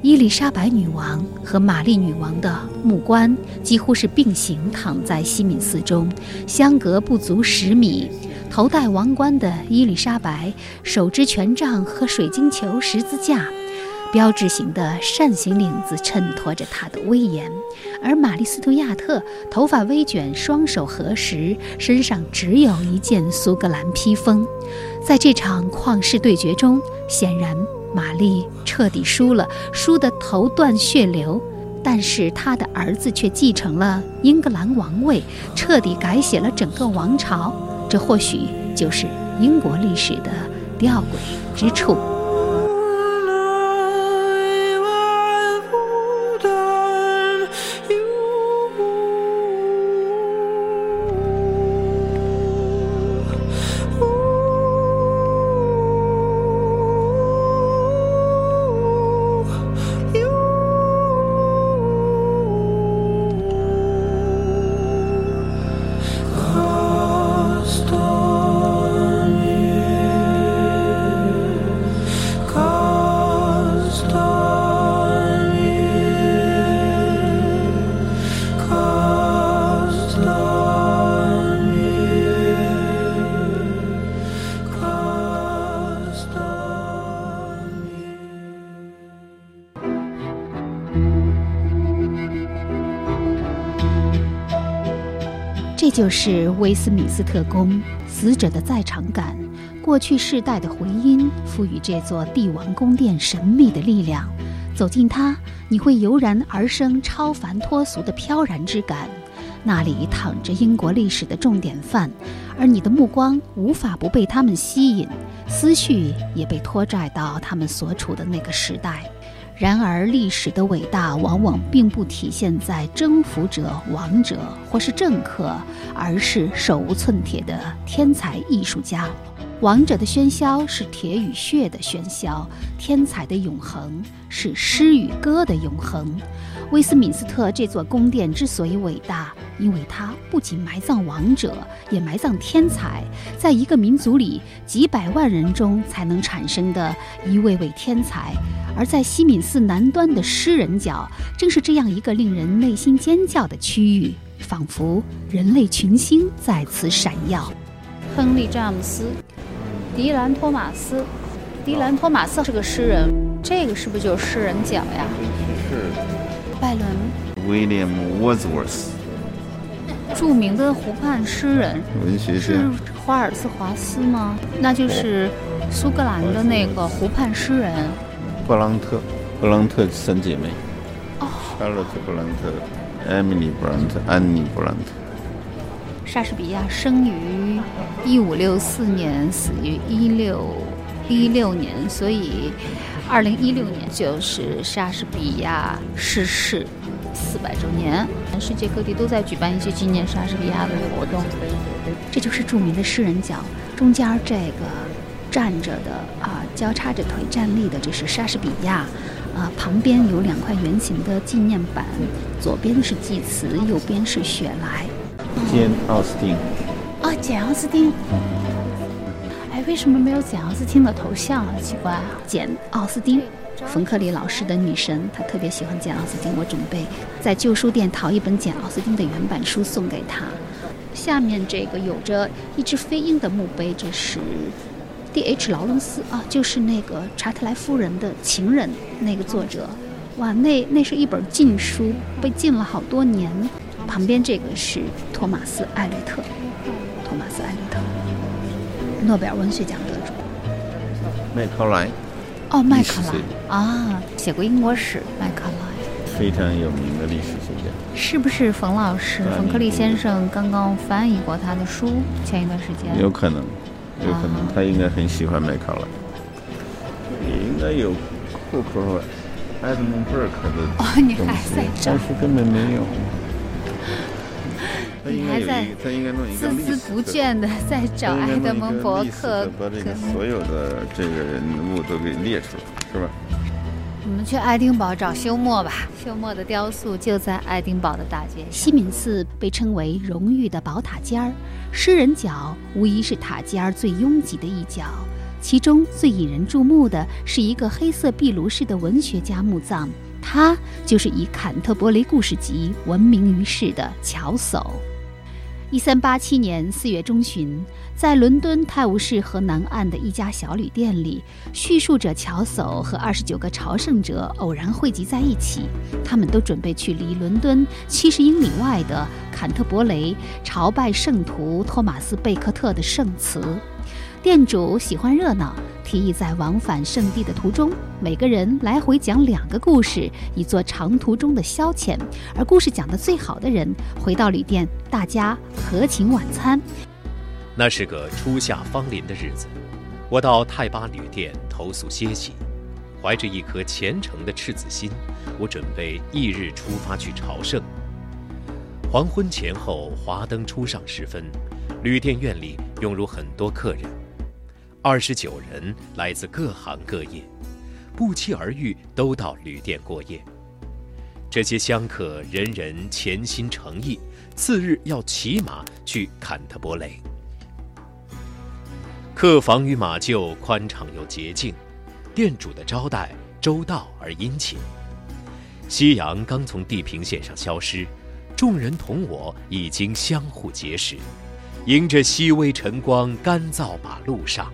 [SPEAKER 4] 伊丽莎白女王和玛丽女王的木棺几乎是并行躺在西敏寺中，相隔不足十米。头戴王冠的伊丽莎白，手执权杖和水晶球十字架，标志性的扇形领子衬托着她的威严。而玛丽斯图亚特头发微卷，双手合十，身上只有一件苏格兰披风。在这场旷世对决中，显然。玛丽彻底输了，输得头断血流，但是她的儿子却继承了英格兰王位，彻底改写了整个王朝。这或许就是英国历史的吊诡之处。这就是威斯敏斯特宫死者的在场感，过去世代的回音，赋予这座帝王宫殿神秘的力量。走进它，你会油然而生超凡脱俗的飘然之感。那里躺着英国历史的重典范，而你的目光无法不被他们吸引，思绪也被拖拽到他们所处的那个时代。然而，历史的伟大往往并不体现在征服者、王者或是政客，而是手无寸铁的天才艺术家。王者的喧嚣是铁与血的喧嚣，天才的永恒是诗与歌的永恒。威斯敏斯特这座宫殿之所以伟大，因为它不仅埋葬王者，也埋葬天才。在一个民族里，几百万人中才能产生的一位位天才，而在西敏寺南端的诗人角，正是这样一个令人内心尖叫的区域。仿佛人类群星在此闪耀。
[SPEAKER 13] 亨利·詹姆斯、迪兰·托马斯。迪兰·托马斯是个诗人，这个是不是就是诗人角呀？
[SPEAKER 3] 是。
[SPEAKER 13] 拜伦。
[SPEAKER 3] William Wordsworth。
[SPEAKER 13] 著名的湖畔诗人。
[SPEAKER 3] 文学家。
[SPEAKER 13] 是华尔兹·华斯吗？那就是苏格兰的那个湖畔诗人。
[SPEAKER 3] 布朗特，布朗特三姐妹。
[SPEAKER 13] 哦。
[SPEAKER 3] 查洛特·布朗特、艾米丽·布朗特、安妮·布朗特。
[SPEAKER 13] 莎士比亚生于一五六四年，死于一六。一六年，所以二零一六年就是莎士比亚逝世四百周年，全世界各地都在举办一些纪念莎士比亚的活动。
[SPEAKER 4] 这就是著名的诗人角，中间这个站着的啊，交叉着腿站立的，这是莎士比亚，啊，旁边有两块圆形的纪念板，左边是祭词，右边是雪莱。
[SPEAKER 3] 简·奥斯汀。
[SPEAKER 13] 啊，简·奥斯汀。为什么没有简·奥斯汀的头像啊？奇怪啊！
[SPEAKER 4] 简·奥斯汀，冯克里老师的女神，她特别喜欢简·奥斯汀。我准备在旧书店淘一本简·奥斯汀的原版书送给她。下面这个有着一只飞鹰的墓碑，这是 D.H. 劳伦斯啊，就是那个查特莱夫人的情人那个作者。哇，那那是一本禁书，被禁了好多年。旁边这个是托马斯·艾略特，托马斯·艾略特。诺贝尔文学奖得主。
[SPEAKER 3] 麦考莱，
[SPEAKER 4] 哦，麦考莱。啊，写过英国史，麦考莱。
[SPEAKER 3] 非常有名的历史学家，
[SPEAKER 13] 是不是冯老师？冯克利先生刚刚翻译过他的书，前一段时间。
[SPEAKER 3] 有可能，有可能，他应该很喜欢麦考莱，也应该有库克和埃德蒙·伯克的
[SPEAKER 13] 哦，你还在
[SPEAKER 3] 但是根本没有。
[SPEAKER 13] 你还在孜孜不倦的 在找埃德蒙·伯克，
[SPEAKER 3] 把这个所有的这个人物都给列出来，是吧？
[SPEAKER 13] 我们去爱丁堡找休谟吧。休谟的雕塑就在爱丁堡的大街。
[SPEAKER 4] 西敏寺被称为荣誉的宝塔尖儿，诗人角无疑是塔尖儿最拥挤的一角。其中最引人注目的是一个黑色壁炉式的文学家墓葬，他就是以《坎特伯雷故事集》闻名于世的乔叟。一三八七年四月中旬，在伦敦泰晤士河南岸的一家小旅店里，叙述者乔叟和二十九个朝圣者偶然汇集在一起。他们都准备去离伦敦七十英里外的坎特伯雷朝拜圣徒托马斯·贝克特的圣祠。店主喜欢热闹，提议在往返圣地的途中，每个人来回讲两个故事，以做长途中的消遣。而故事讲得最好的人，回到旅店，大家合请晚餐。
[SPEAKER 7] 那是个初夏芳林的日子，我到泰巴旅店投宿歇息，怀着一颗虔诚的赤子心，我准备翌日出发去朝圣。黄昏前后，华灯初上时分，旅店院里涌入很多客人。二十九人来自各行各业，不期而遇，都到旅店过夜。这些香客人人潜心诚意，次日要骑马去坎特伯雷。客房与马厩宽敞又洁净，店主的招待周到而殷勤。夕阳刚从地平线上消失，众人同我已经相互结识，迎着熹微晨光，干燥马路上。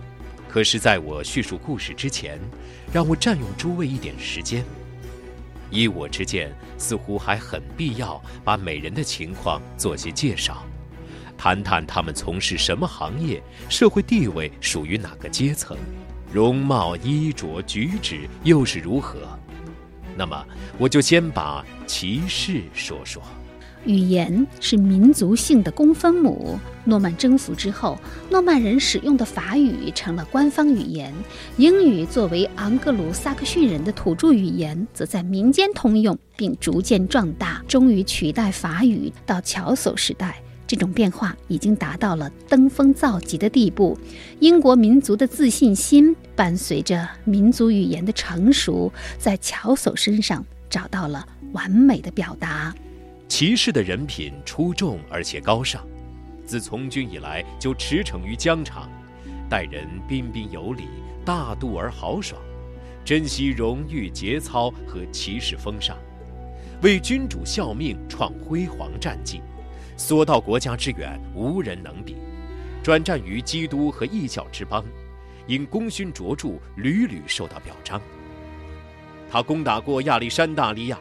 [SPEAKER 7] 可是，在我叙述故事之前，让我占用诸位一点时间。依我之见，似乎还很必要把每人的情况做些介绍，谈谈他们从事什么行业，社会地位属于哪个阶层，容貌、衣着、举止又是如何。那么，我就先把骑士说说。
[SPEAKER 4] 语言是民族性的公分母。诺曼征服之后，诺曼人使用的法语成了官方语言，英语作为昂格鲁萨克逊人的土著语言，则在民间通用，并逐渐壮大，终于取代法语。到乔叟时代，这种变化已经达到了登峰造极的地步。英国民族的自信心伴随着民族语言的成熟，在乔叟身上找到了完美的表达。
[SPEAKER 7] 骑士的人品出众而且高尚，自从军以来就驰骋于疆场，待人彬彬有礼，大度而豪爽，珍惜荣誉节操和骑士风尚，为君主效命，创辉煌战绩，所到国家之远，无人能比。转战于基督和异教之邦，因功勋卓著，屡屡受到表彰。他攻打过亚历山大利亚，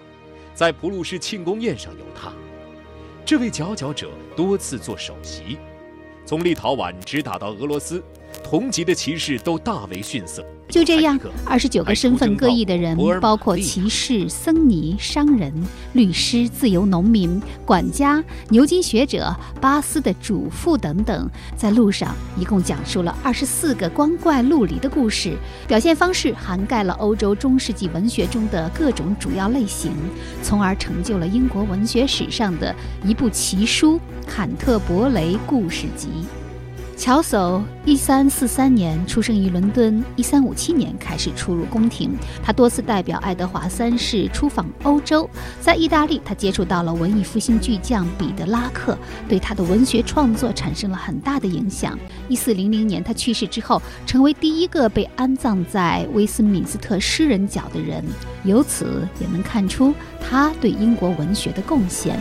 [SPEAKER 7] 在普鲁士庆功宴上有他。这位佼佼者多次做首席，从立陶宛直打到俄罗斯，同级的骑士都大为逊色。
[SPEAKER 4] 就这样，二十九个身份各异的人，包括骑士、僧尼、商人、律师、自由农民、管家、牛津学者、巴斯的主妇等等，在路上一共讲述了二十四个光怪陆离的故事，表现方式涵盖了欧洲中世纪文学中的各种主要类型，从而成就了英国文学史上的一部奇书《坎特伯雷故事集》。乔叟一三四三年出生于伦敦，一三五七年开始出入宫廷。他多次代表爱德华三世出访欧洲，在意大利，他接触到了文艺复兴巨匠彼得拉克，对他的文学创作产生了很大的影响。一四零零年他去世之后，成为第一个被安葬在威斯敏斯特诗人角的人。由此也能看出他对英国文学的贡献。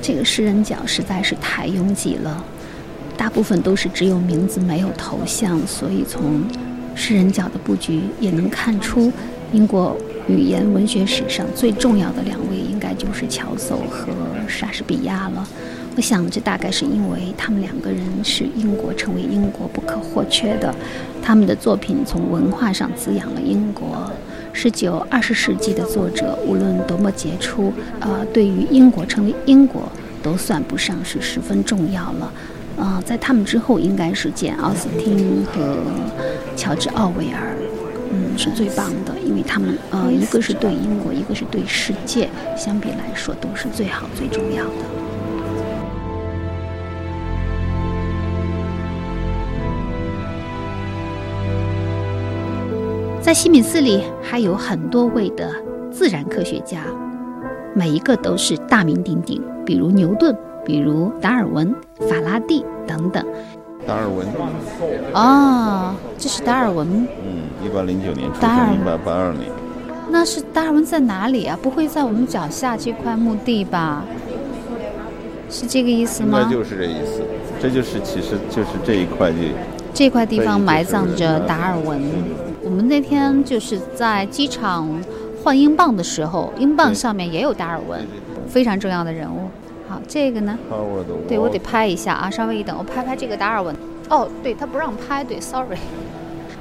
[SPEAKER 4] 这个诗人角实在是太拥挤了。大部分都是只有名字没有头像，所以从诗人角的布局也能看出，英国语言文学史上最重要的两位应该就是乔叟和莎士比亚了。我想这大概是因为他们两个人是英国成为英国不可或缺的，他们的作品从文化上滋养了英国。十九、二十世纪的作者无论多么杰出，呃，对于英国成为英国都算不上是十分重要了。呃，在他们之后，应该是简·奥斯汀和乔治·奥威尔，嗯，是最棒的，因为他们呃，一个是对英国，一个是对世界，相比来说都是最好、最重要的。在西敏寺里还有很多位的自然科学家，每一个都是大名鼎鼎，比如牛顿。比如达尔文、法拉第等等。
[SPEAKER 3] 达尔文。
[SPEAKER 4] 哦，这是达尔文。
[SPEAKER 3] 嗯，一八零九年出生，一八八二年。
[SPEAKER 4] 那是达尔文在哪里啊？不会在我们脚下这块墓地吧？是这个意思吗？
[SPEAKER 3] 应该就是这意思。这就是，其实就是这一块地。
[SPEAKER 4] 这块地方埋葬着达尔文。我们那天就是在机场换英镑的时候，英镑上面也有达尔文，非常重要的人物。好，这个呢？对，我得拍一下啊，稍微一等，我拍拍这个达尔文。哦，对他不让拍，对，sorry。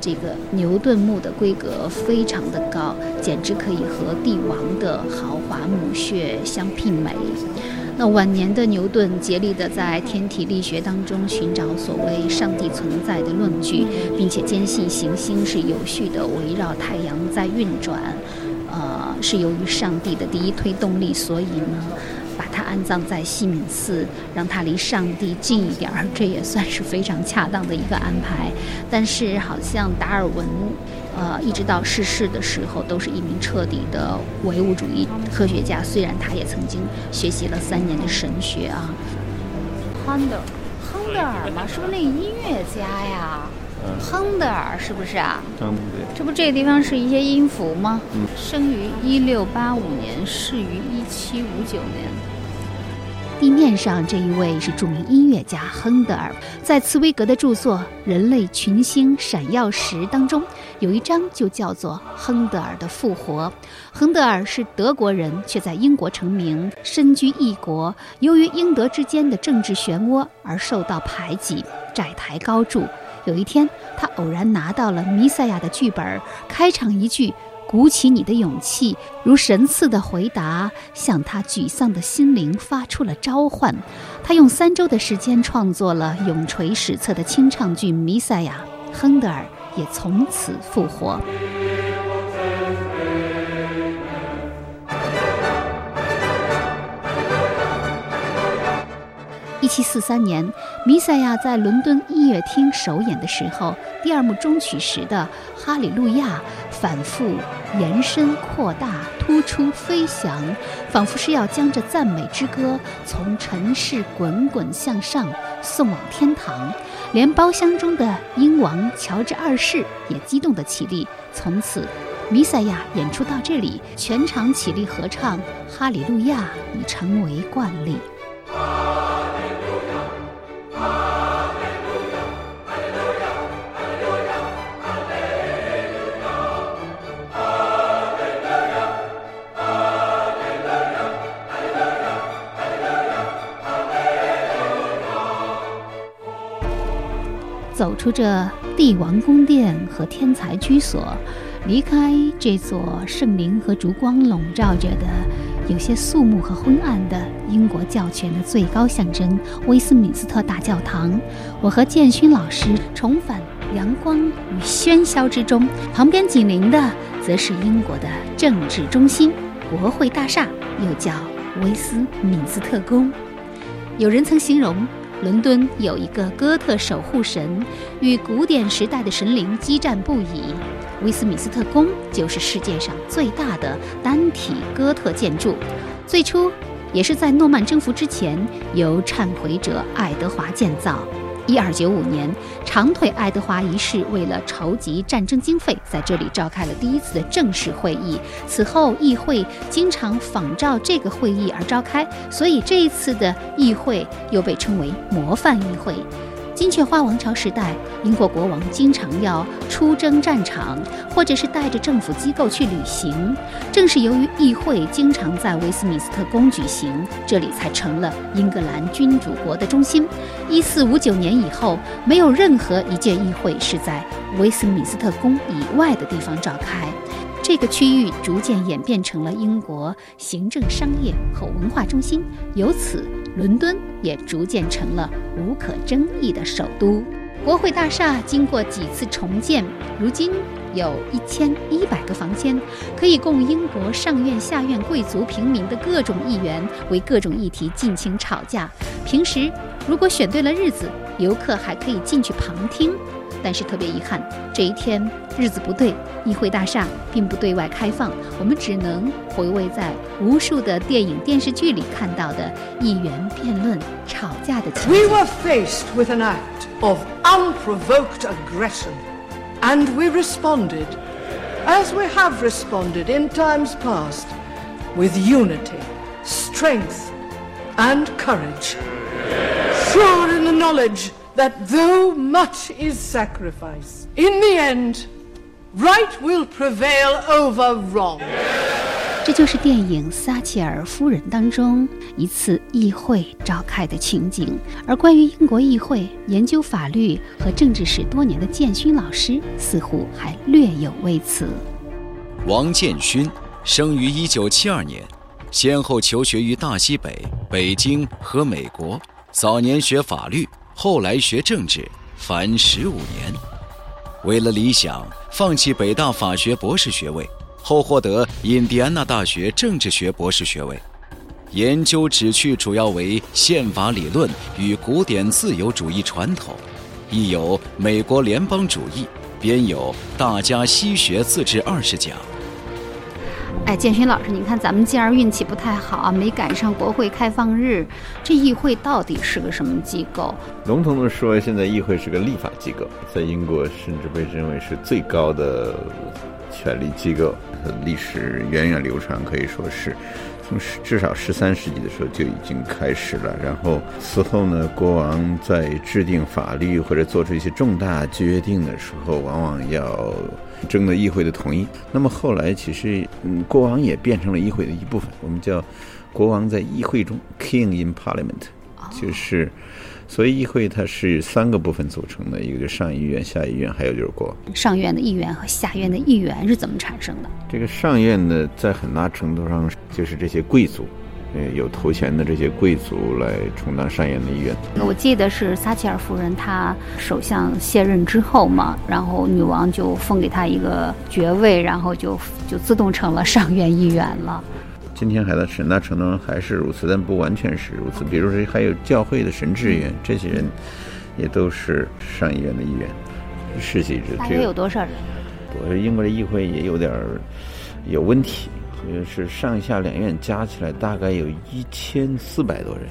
[SPEAKER 4] 这个牛顿墓的规格非常的高，简直可以和帝王的豪华墓穴相媲美。那晚年的牛顿竭力的在天体力学当中寻找所谓上帝存在的论据，并且坚信行星是有序的围绕太阳在运转，呃，是由于上帝的第一推动力，所以呢。把他安葬在西敏寺，让他离上帝近一点儿，这也算是非常恰当的一个安排。但是，好像达尔文，呃，一直到逝世的时候，都是一名彻底的唯物主义科学家。虽然他也曾经学习了三年的神学啊。亨德，亨德尔吗？是不是那音乐家呀？亨德尔是不是啊？
[SPEAKER 3] 嗯，
[SPEAKER 4] 这不这个地方是一些音符吗？嗯。生于一六八五年，逝于一七五九年。地面上这一位是著名音乐家亨德尔，在茨威格的著作《人类群星闪耀时》当中，有一章就叫做《亨德尔的复活》。亨德尔是德国人，却在英国成名，身居异国，由于英德之间的政治漩涡而受到排挤，债台高筑。有一天，他偶然拿到了《弥赛亚》的剧本，开场一句。鼓起你的勇气，如神赐的回答，向他沮丧的心灵发出了召唤。他用三周的时间创作了永垂史册的清唱剧《弥赛亚》，亨德尔也从此复活。一七四三年，《弥赛亚》在伦敦音乐厅首演的时候，第二幕中曲时的《哈利路亚》反复。延伸、扩大、突出、飞翔，仿佛是要将这赞美之歌从尘世滚滚向上送往天堂。连包厢中的英王乔治二世也激动得起立。从此，弥赛亚演出到这里，全场起立合唱《哈利路亚》已成为惯例。出这帝王宫殿和天才居所，离开这座圣灵和烛光笼罩着的、有些肃穆和昏暗的英国教权的最高象征——威斯敏斯特大教堂，我和建勋老师重返阳光与喧嚣之中。旁边紧邻的，则是英国的政治中心——国会大厦，又叫威斯敏斯特宫。有人曾形容。伦敦有一个哥特守护神，与古典时代的神灵激战不已。威斯敏斯特宫就是世界上最大的单体哥特建筑，最初也是在诺曼征服之前由忏悔者爱德华建造。一二九五年，长腿爱德华一世为了筹集战争经费，在这里召开了第一次的正式会议。此后，议会经常仿照这个会议而召开，所以这一次的议会又被称为“模范议会”。金雀花王朝时代，英国国王经常要出征战场，或者是带着政府机构去旅行。正是由于议会经常在威斯敏斯特宫举行，这里才成了英格兰君主国的中心。一四五九年以后，没有任何一届议会是在威斯敏斯特宫以外的地方召开。这个区域逐渐演变成了英国行政、商业和文化中心，由此。伦敦也逐渐成了无可争议的首都。国会大厦经过几次重建，如今有一千一百个房间，可以供英国上院、下院、贵族、平民的各种议员为各种议题尽情吵架。平时，如果选对了日子，游客还可以进去旁听。但是特别遗憾，这一天日子不对，议会大厦并不对外开放，我们只能回味在无数的电影电视剧里看到的议员辩论、吵架的情
[SPEAKER 14] We were faced with an act of unprovoked aggression, and we responded, as we have responded in times past, with unity, strength, and courage, sure in the knowledge that though much is sacrifice, in the end, right will prevail over wrong.
[SPEAKER 4] 这就是电影《撒切尔夫人》当中一次议会召开的情景。而关于英国议会研究法律和政治史多年的建勋老师，似乎还略有微词。
[SPEAKER 1] 王建勋生于1972年，先后求学于大西北、北京和美国，早年学法律。后来学政治，凡十五年，为了理想，放弃北大法学博士学位，后获得印第安纳大学政治学博士学位，研究旨趣主要为宪法理论与古典自由主义传统，亦有美国联邦主义，编有《大家西学自治二十讲》。
[SPEAKER 13] 哎，建勋老师，你看咱们今儿运气不太好啊，没赶上国会开放日。这议会到底是个什么机构？
[SPEAKER 3] 笼统的说，现在议会是个立法机构，在英国甚至被认为是最高的权力机构，历史源远流长，可以说是。从至少十三世纪的时候就已经开始了，然后此后呢，国王在制定法律或者做出一些重大决定的时候，往往要征得议会的同意。那么后来其实，嗯，国王也变成了议会的一部分，我们叫国王在议会中 （King in Parliament），就是。所以议会它是三个部分组成的，一个就是上议院、下议院，还有就是国王
[SPEAKER 13] 上院的议员和下院的议员是怎么产生的？
[SPEAKER 3] 这个上院呢，在很大程度上就是这些贵族，呃，有头衔的这些贵族来充当上院的议员。
[SPEAKER 13] 我记得是撒切尔夫人她首相卸任之后嘛，然后女王就封给她一个爵位，然后就就自动成了上院议员了。
[SPEAKER 3] 今天还在很大程度上还是如此，但不完全是如此。比如说，还有教会的神职员，这些人也都是上议院的议员、世袭制。
[SPEAKER 13] 大约有多少人？
[SPEAKER 3] 我英国的议会也有点有问题，好像是上下两院加起来大概有一千四百多人。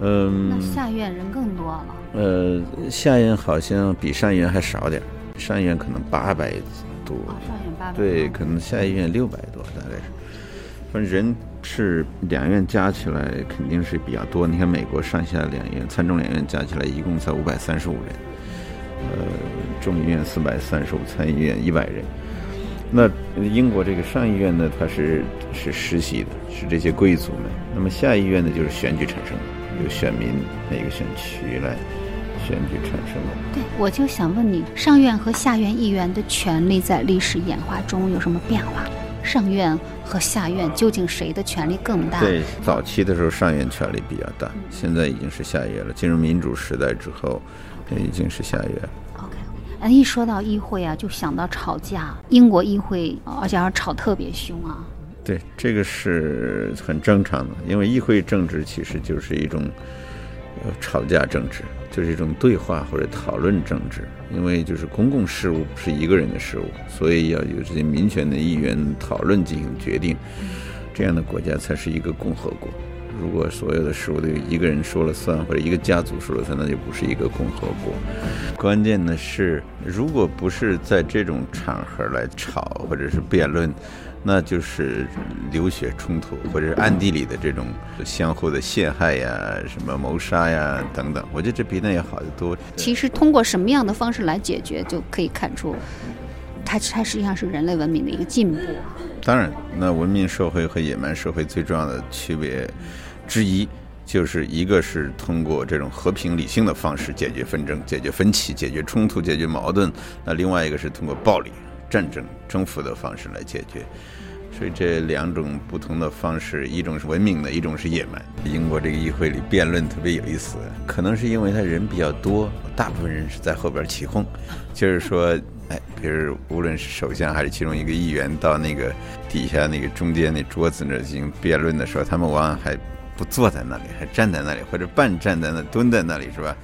[SPEAKER 3] 嗯，
[SPEAKER 13] 那下院人更多了。
[SPEAKER 3] 呃，下院好像比上院还少点上院可能八百多。
[SPEAKER 13] 上院八百。
[SPEAKER 3] 对，可能下议院六百多，大概是。反正人。是两院加起来肯定是比较多。你看美国上下两院、参众两院加起来一共才五百三十五人，呃，众议院四百三十五，参议院一百人。那英国这个上议院呢，它是是实习的，是这些贵族们。那么下议院呢，就是选举产生的，由选民每个选区来选举产生的。
[SPEAKER 13] 对，我就想问你，上院和下院议员的权利在历史演化中有什么变化？上院和下院究竟谁的权力更大？
[SPEAKER 3] 对，早期的时候上院权力比较大，现在已经是下院了。进入民主时代之后，已经是下院。
[SPEAKER 13] 一说到议会啊，就想到吵架。英国议会而且要吵特别凶啊。
[SPEAKER 3] 对，这个是很正常的，因为议会政治其实就是一种吵架政治，就是一种对话或者讨论政治。因为就是公共事务不是一个人的事务，所以要有这些民选的议员讨论进行决定，这样的国家才是一个共和国。如果所有的事物都一个人说了算，或者一个家族说了算，那就不是一个共和国。关键的是，如果不是在这种场合来吵或者是辩论。那就是流血冲突，或者是暗地里的这种相互的陷害呀、什么谋杀呀等等。我觉得这比那要好得多。
[SPEAKER 13] 其实通过什么样的方式来解决，就可以看出，它它实际上是人类文明的一个进步。
[SPEAKER 3] 当然，那文明社会和野蛮社会最重要的区别之一，就是一个是通过这种和平理性的方式解决纷争、解决分歧、解决冲突、解决矛盾；那另外一个是通过暴力。战争、征服的方式来解决，所以这两种不同的方式，一种是文明的，一种是野蛮。英国这个议会里辩论特别有意思，可能是因为他人比较多，大部分人是在后边起哄，就是说，哎，比如无论是首相还是其中一个议员到那个底下那个中间那桌子那进行辩论的时候，他们往往还不坐在那里，还站在那里，或者半站在那，蹲在那里，是吧？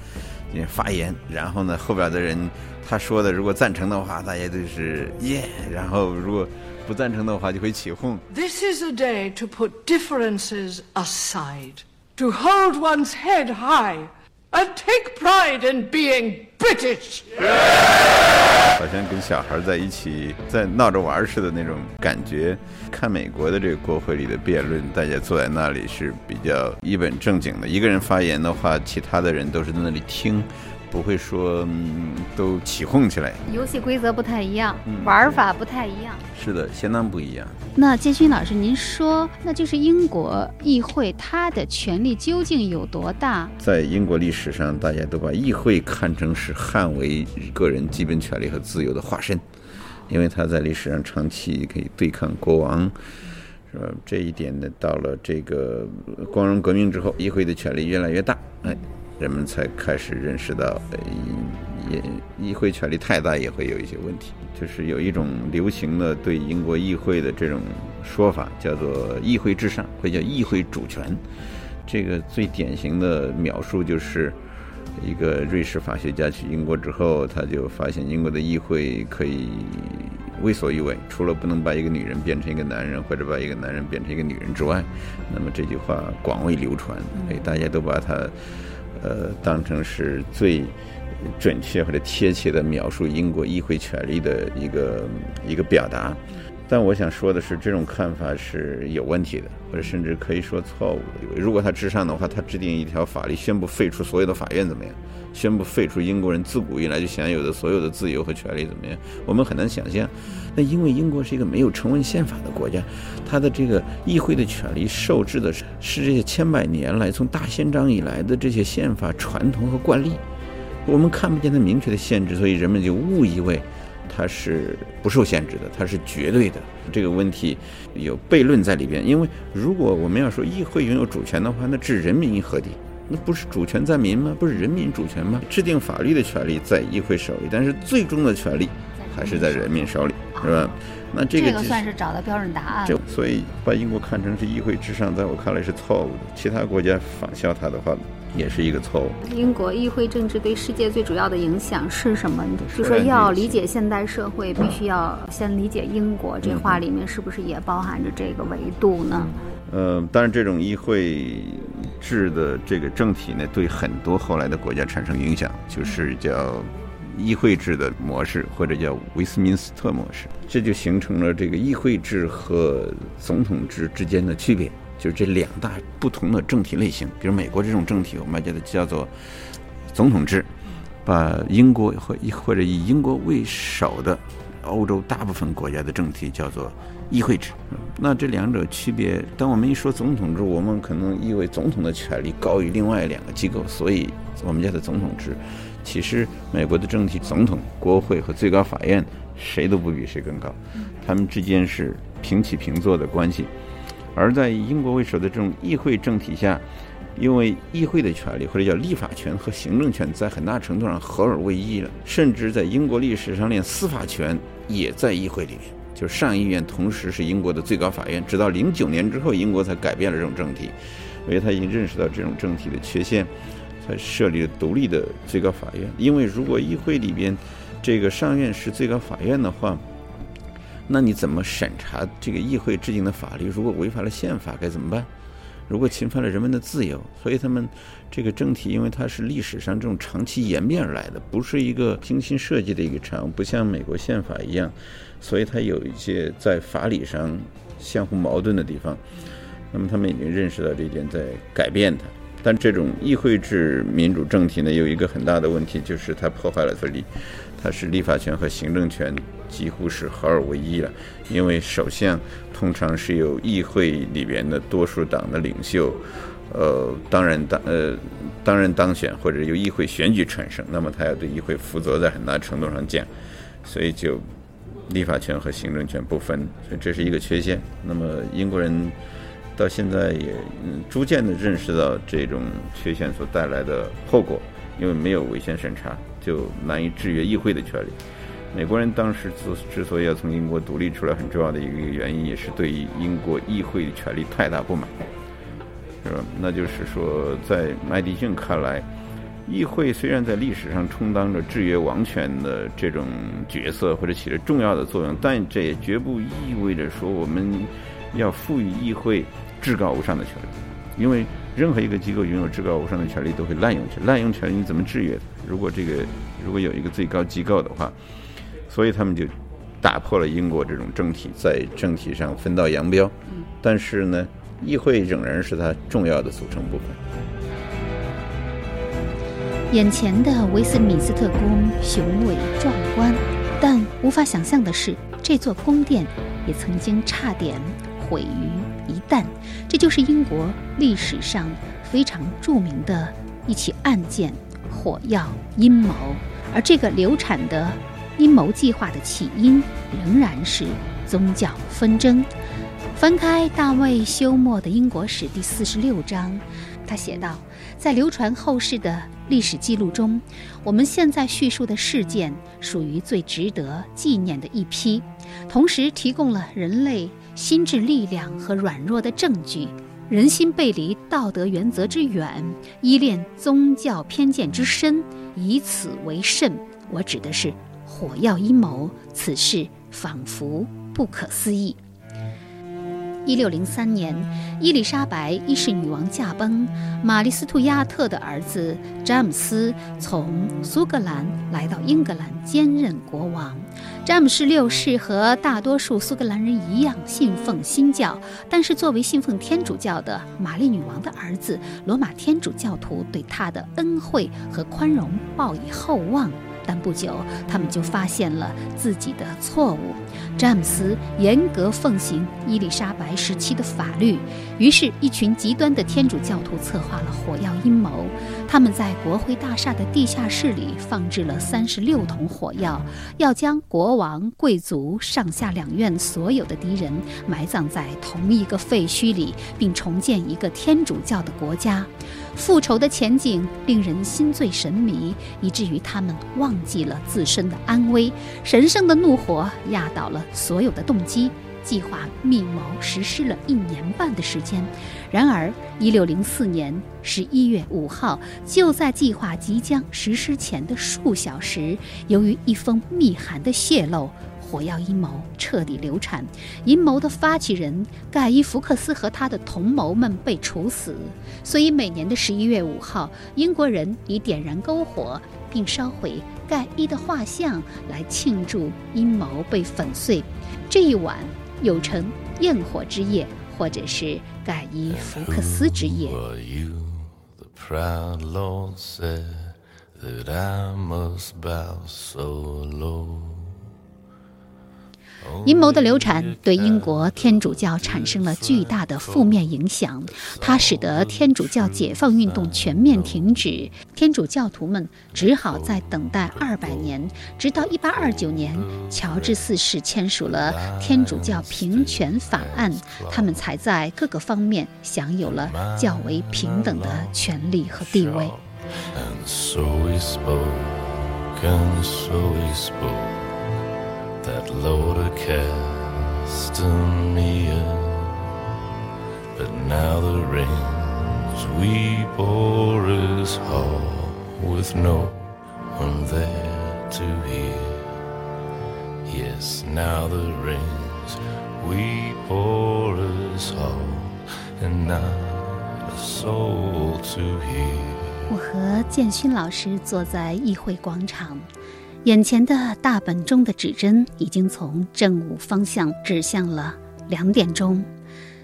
[SPEAKER 3] 你发言，然后呢，后边的人。他说的，如果赞成的话，大家都是耶；然后如果不赞成的话，就会起哄。
[SPEAKER 14] This is a day to put differences aside, to hold one's head high, and take pride in being British.
[SPEAKER 3] 好像跟小孩在一起在闹着玩似的那种感觉。看美国的这个国会里的辩论，大家坐在那里是比较一本正经的。一个人发言的话，其他的人都是在那里听。不会说嗯都起哄起来，
[SPEAKER 13] 游戏规则不太一样，玩法不太一样，
[SPEAKER 3] 是的，相当不一样。
[SPEAKER 13] 那建勋老师，您说，那就是英国议会它的权力究竟有多大？
[SPEAKER 3] 在英国历史上，大家都把议会看成是捍卫个人基本权利和自由的化身，因为它在历史上长期可以对抗国王，是吧？这一点呢，到了这个光荣革命之后，议会的权力越来越大，哎。人们才开始认识到，也议会权力太大也会有一些问题。就是有一种流行的对英国议会的这种说法，叫做“议会至上”或叫“议会主权”。这个最典型的描述就是，一个瑞士法学家去英国之后，他就发现英国的议会可以为所欲为，除了不能把一个女人变成一个男人，或者把一个男人变成一个女人之外，那么这句话广为流传，哎，大家都把它。呃，当成是最准确或者贴切的描述英国议会权力的一个一个表达，但我想说的是，这种看法是有问题的，或者甚至可以说错误的。如果他至上的话，他制定一条法律，宣布废除所有的法院怎么样？宣布废除英国人自古以来就享有的所有的自由和权利怎么样？我们很难想象。那因为英国是一个没有成文宪法的国家，他的这个议会的权利受制的是是这些千百年来从大宪章以来的这些宪法传统和惯例，我们看不见它明确的限制，所以人们就误以为它是不受限制的，它是绝对的。这个问题有悖论在里边，因为如果我们要说议会拥有主权的话，那置人民于何地？那不是主权在民吗？不是人民主权吗？制定法律的权利在议会手里，但是最终的权利还是在人民手里。是吧？那这个
[SPEAKER 13] 这个算是找到标准答案了。
[SPEAKER 3] 所以把英国看成是议会至上，在我看来是错误的。其他国家仿效它的话，也是一个错误。
[SPEAKER 13] 英国议会政治对世界最主要的影响是什么？就说要理解现代社会，必须要先理解英国。这话里面是不是也包含着这个维度呢？
[SPEAKER 3] 呃，当然，这种议会制的这个政体呢，对很多后来的国家产生影响，就是叫。议会制的模式，或者叫威斯敏斯特模式，这就形成了这个议会制和总统制之间的区别，就是这两大不同的政体类型。比如美国这种政体，我们叫它叫做总统制，把英国或或者以英国为首的欧洲大部分国家的政体叫做议会制。那这两者区别，当我们一说总统制，我们可能以为总统的权力高于另外两个机构，所以我们叫它总统制。其实美国的政体，总统、国会和最高法院谁都不比谁更高，他们之间是平起平坐的关系。而在英国为首的这种议会政体下，因为议会的权利或者叫立法权和行政权在很大程度上合二为一了，甚至在英国历史上连司法权也在议会里面，就上议院同时是英国的最高法院。直到零九年之后，英国才改变了这种政体，因为他已经认识到这种政体的缺陷，才设立了独立的最高法院。因为如果议会里边这个上院是最高法院的话，那你怎么审查这个议会制定的法律？如果违反了宪法该怎么办？如果侵犯了人们的自由，所以他们这个政体，因为它是历史上这种长期演变而来的，不是一个精心设计的一个产物，不像美国宪法一样，所以它有一些在法理上相互矛盾的地方。那么他们已经认识到这一点，在改变它。但这种议会制民主政体呢，有一个很大的问题，就是它破坏了它立，它是立法权和行政权几乎是合二为一了。因为首相通常是由议会里边的多数党的领袖，呃，当然当呃当然当选或者由议会选举产生，那么他要对议会负责，在很大程度上讲，所以就立法权和行政权不分，所以这是一个缺陷。那么英国人。到现在也逐渐的认识到这种缺陷所带来的后果，因为没有违宪审查，就难以制约议会的权利。美国人当时之之所以要从英国独立出来，很重要的一个原因，也是对英国议会的权力太大不满，是吧？那就是说，在麦迪逊看来，议会虽然在历史上充当着制约王权的这种角色，或者起着重要的作用，但这也绝不意味着说我们要赋予议会。至高无上的权利，因为任何一个机构拥有至高无上的权利，都会滥用权。滥用权利你怎么制约？如果这个如果有一个最高机构的话，所以他们就打破了英国这种政体，在政体上分道扬镳。但是呢，议会仍然是它重要的组成部分。
[SPEAKER 4] 眼前的威斯敏斯特宫雄伟壮观，但无法想象的是，这座宫殿也曾经差点毁于。一旦，这就是英国历史上非常著名的一起案件——火药阴谋。而这个流产的阴谋计划的起因，仍然是宗教纷争。翻开大卫休谟的《英国史》第四十六章，他写道：“在流传后世的历史记录中，我们现在叙述的事件属于最值得纪念的一批，同时提供了人类。”心智力量和软弱的证据，人心背离道德原则之远，依恋宗教偏见之深，以此为甚。我指的是火药阴谋，此事仿佛不可思议。一六零三年，伊丽莎白一世女王驾崩，玛丽斯图亚特的儿子詹姆斯从苏格兰来到英格兰兼任国王。詹姆士六世和大多数苏格兰人一样信奉新教，但是作为信奉天主教的玛丽女王的儿子，罗马天主教徒对他的恩惠和宽容抱以厚望。但不久，他们就发现了自己的错误。詹姆斯严格奉行伊丽莎白时期的法律，于是，一群极端的天主教徒策划了火药阴谋。他们在国会大厦的地下室里放置了三十六桶火药，要将国王、贵族、上下两院所有的敌人埋葬在同一个废墟里，并重建一个天主教的国家。复仇的前景令人心醉神迷，以至于他们忘记了自身的安危。神圣的怒火压倒了所有的动机。计划密谋实施了一年半的时间，然而，一六零四年十一月五号，就在计划即将实施前的数小时，由于一封密函的泄露。火药阴谋彻底流产，阴谋的发起人盖伊·福克斯和他的同谋们被处死。所以每年的十一月五号，英国人以点燃篝火并烧毁盖伊的画像来庆祝阴谋被粉碎。这一晚又称焰火之夜，或者是盖伊·福克斯之夜。阴谋的流产对英国天主教产生了巨大的负面影响，它使得天主教解放运动全面停止，天主教徒们只好再等待二百年，直到一八二九年，乔治四世签署了天主教平权法案，他们才在各个方面享有了较为平等的权利和地位。
[SPEAKER 15] that Lord cast me But now the rains we pour is hall with no one there to hear. Yes, now the rains we pour is hall and not a soul to hear.
[SPEAKER 4] 我和建勋老师坐在议会广场。 眼前的大本钟的指针已经从正午方向指向了两点钟。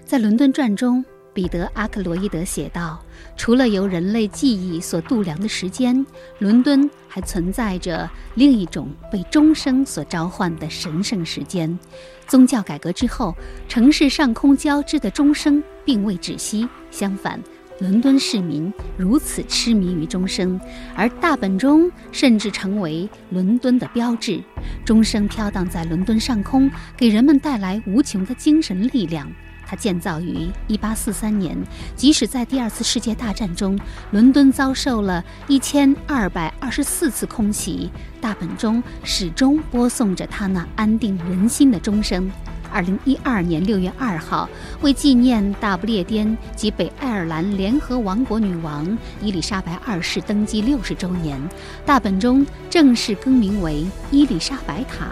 [SPEAKER 4] 在《伦敦传》中，彼得·阿克罗伊德写道：“除了由人类记忆所度量的时间，伦敦还存在着另一种被钟声所召唤的神圣时间。宗教改革之后，城市上空交织的钟声并未止息，相反。”伦敦市民如此痴迷于钟声，而大本钟甚至成为伦敦的标志。钟声飘荡在伦敦上空，给人们带来无穷的精神力量。它建造于1843年，即使在第二次世界大战中，伦敦遭受了一千二百二十四次空袭，大本钟始终播送着它那安定人心的钟声。二零一二年六月二号，为纪念大不列颠及北爱尔兰联合王国女王伊丽莎白二世登基六十周年，大本钟正式更名为伊丽莎白塔。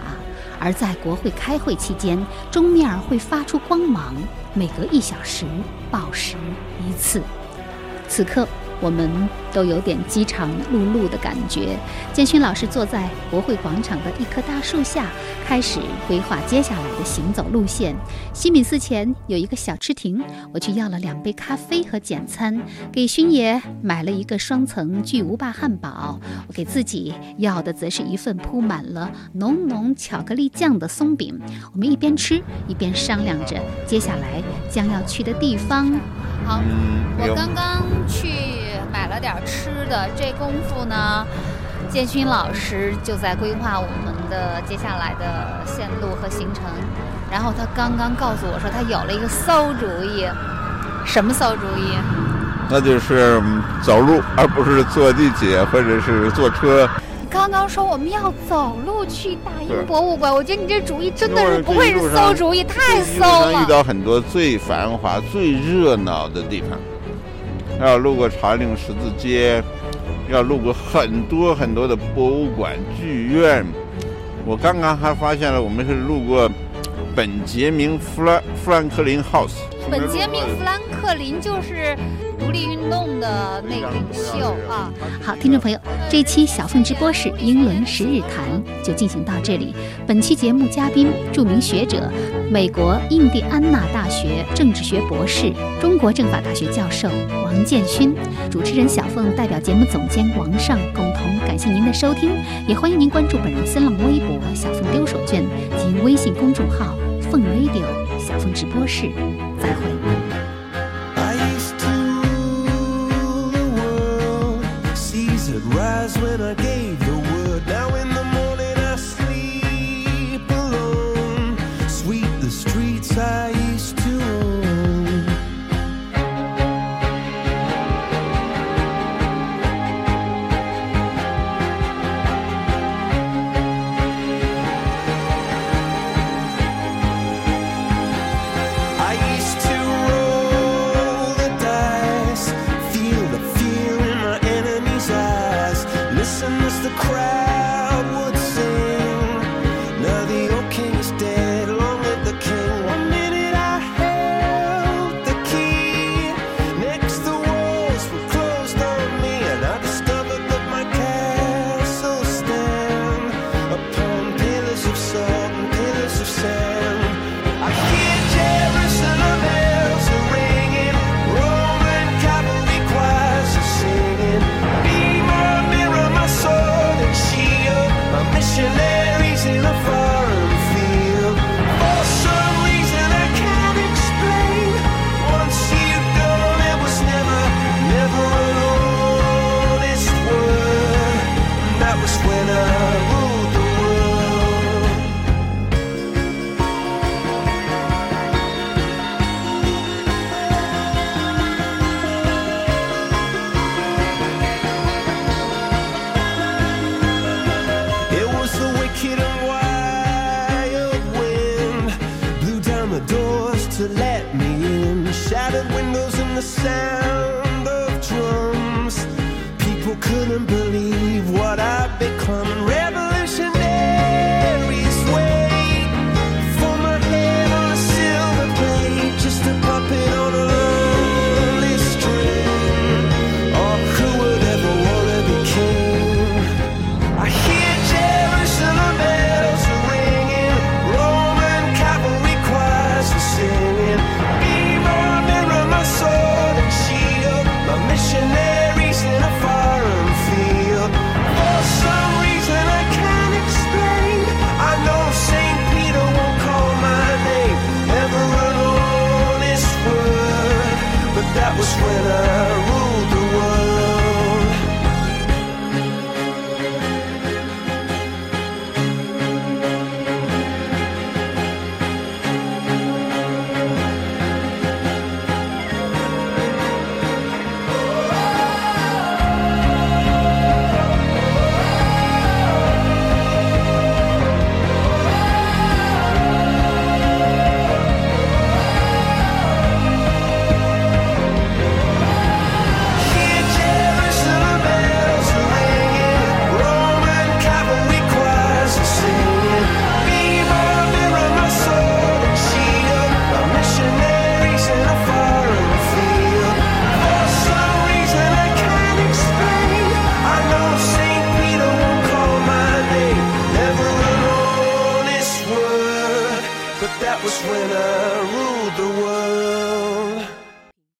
[SPEAKER 4] 而在国会开会期间，钟面会发出光芒，每隔一小时报时一次。此刻。我们都有点饥肠辘辘的感觉。建勋老师坐在国会广场的一棵大树下，开始规划接下来的行走路线。西敏寺前有一个小吃亭，我去要了两杯咖啡和简餐，给勋爷买了一个双层巨无霸汉堡。我给自己要的则是一份铺满了浓浓巧克力酱的松饼。我们一边吃一边商量着接下来将要去的地方。好，我刚刚去。买了点吃的，这功夫呢，建勋老师就在规划我们的接下来的线路和行程。然后他刚刚告诉我说，他有了一个馊主意。什么馊主意？
[SPEAKER 3] 那就是走路，而不是坐地铁或者是坐车。
[SPEAKER 4] 刚刚说我们要走路去大英博物馆，我觉得你这主意真的是不会是馊主意，太馊了。
[SPEAKER 3] 遇到很多最繁华、最热闹的地方。要路过茶陵十字街，要路过很多很多的博物馆、剧院。我刚刚还发现了，我们是路过本杰明·富兰富兰克林 House。
[SPEAKER 4] 本杰明·富兰克林就是。独立运动的那领袖啊！好，听众朋友，这期小凤直播室英伦十日谈就进行到这里。本期节目嘉宾，著名学者、美国印第安纳大学政治学博士、中国政法大学教授王建勋。主持人小凤代表节目总监王尚共同感谢您的收听，也欢迎您关注本人新浪微博“小凤丢手绢”及微信公众号“凤 radio 小凤直播室”。再会。Rise when I gave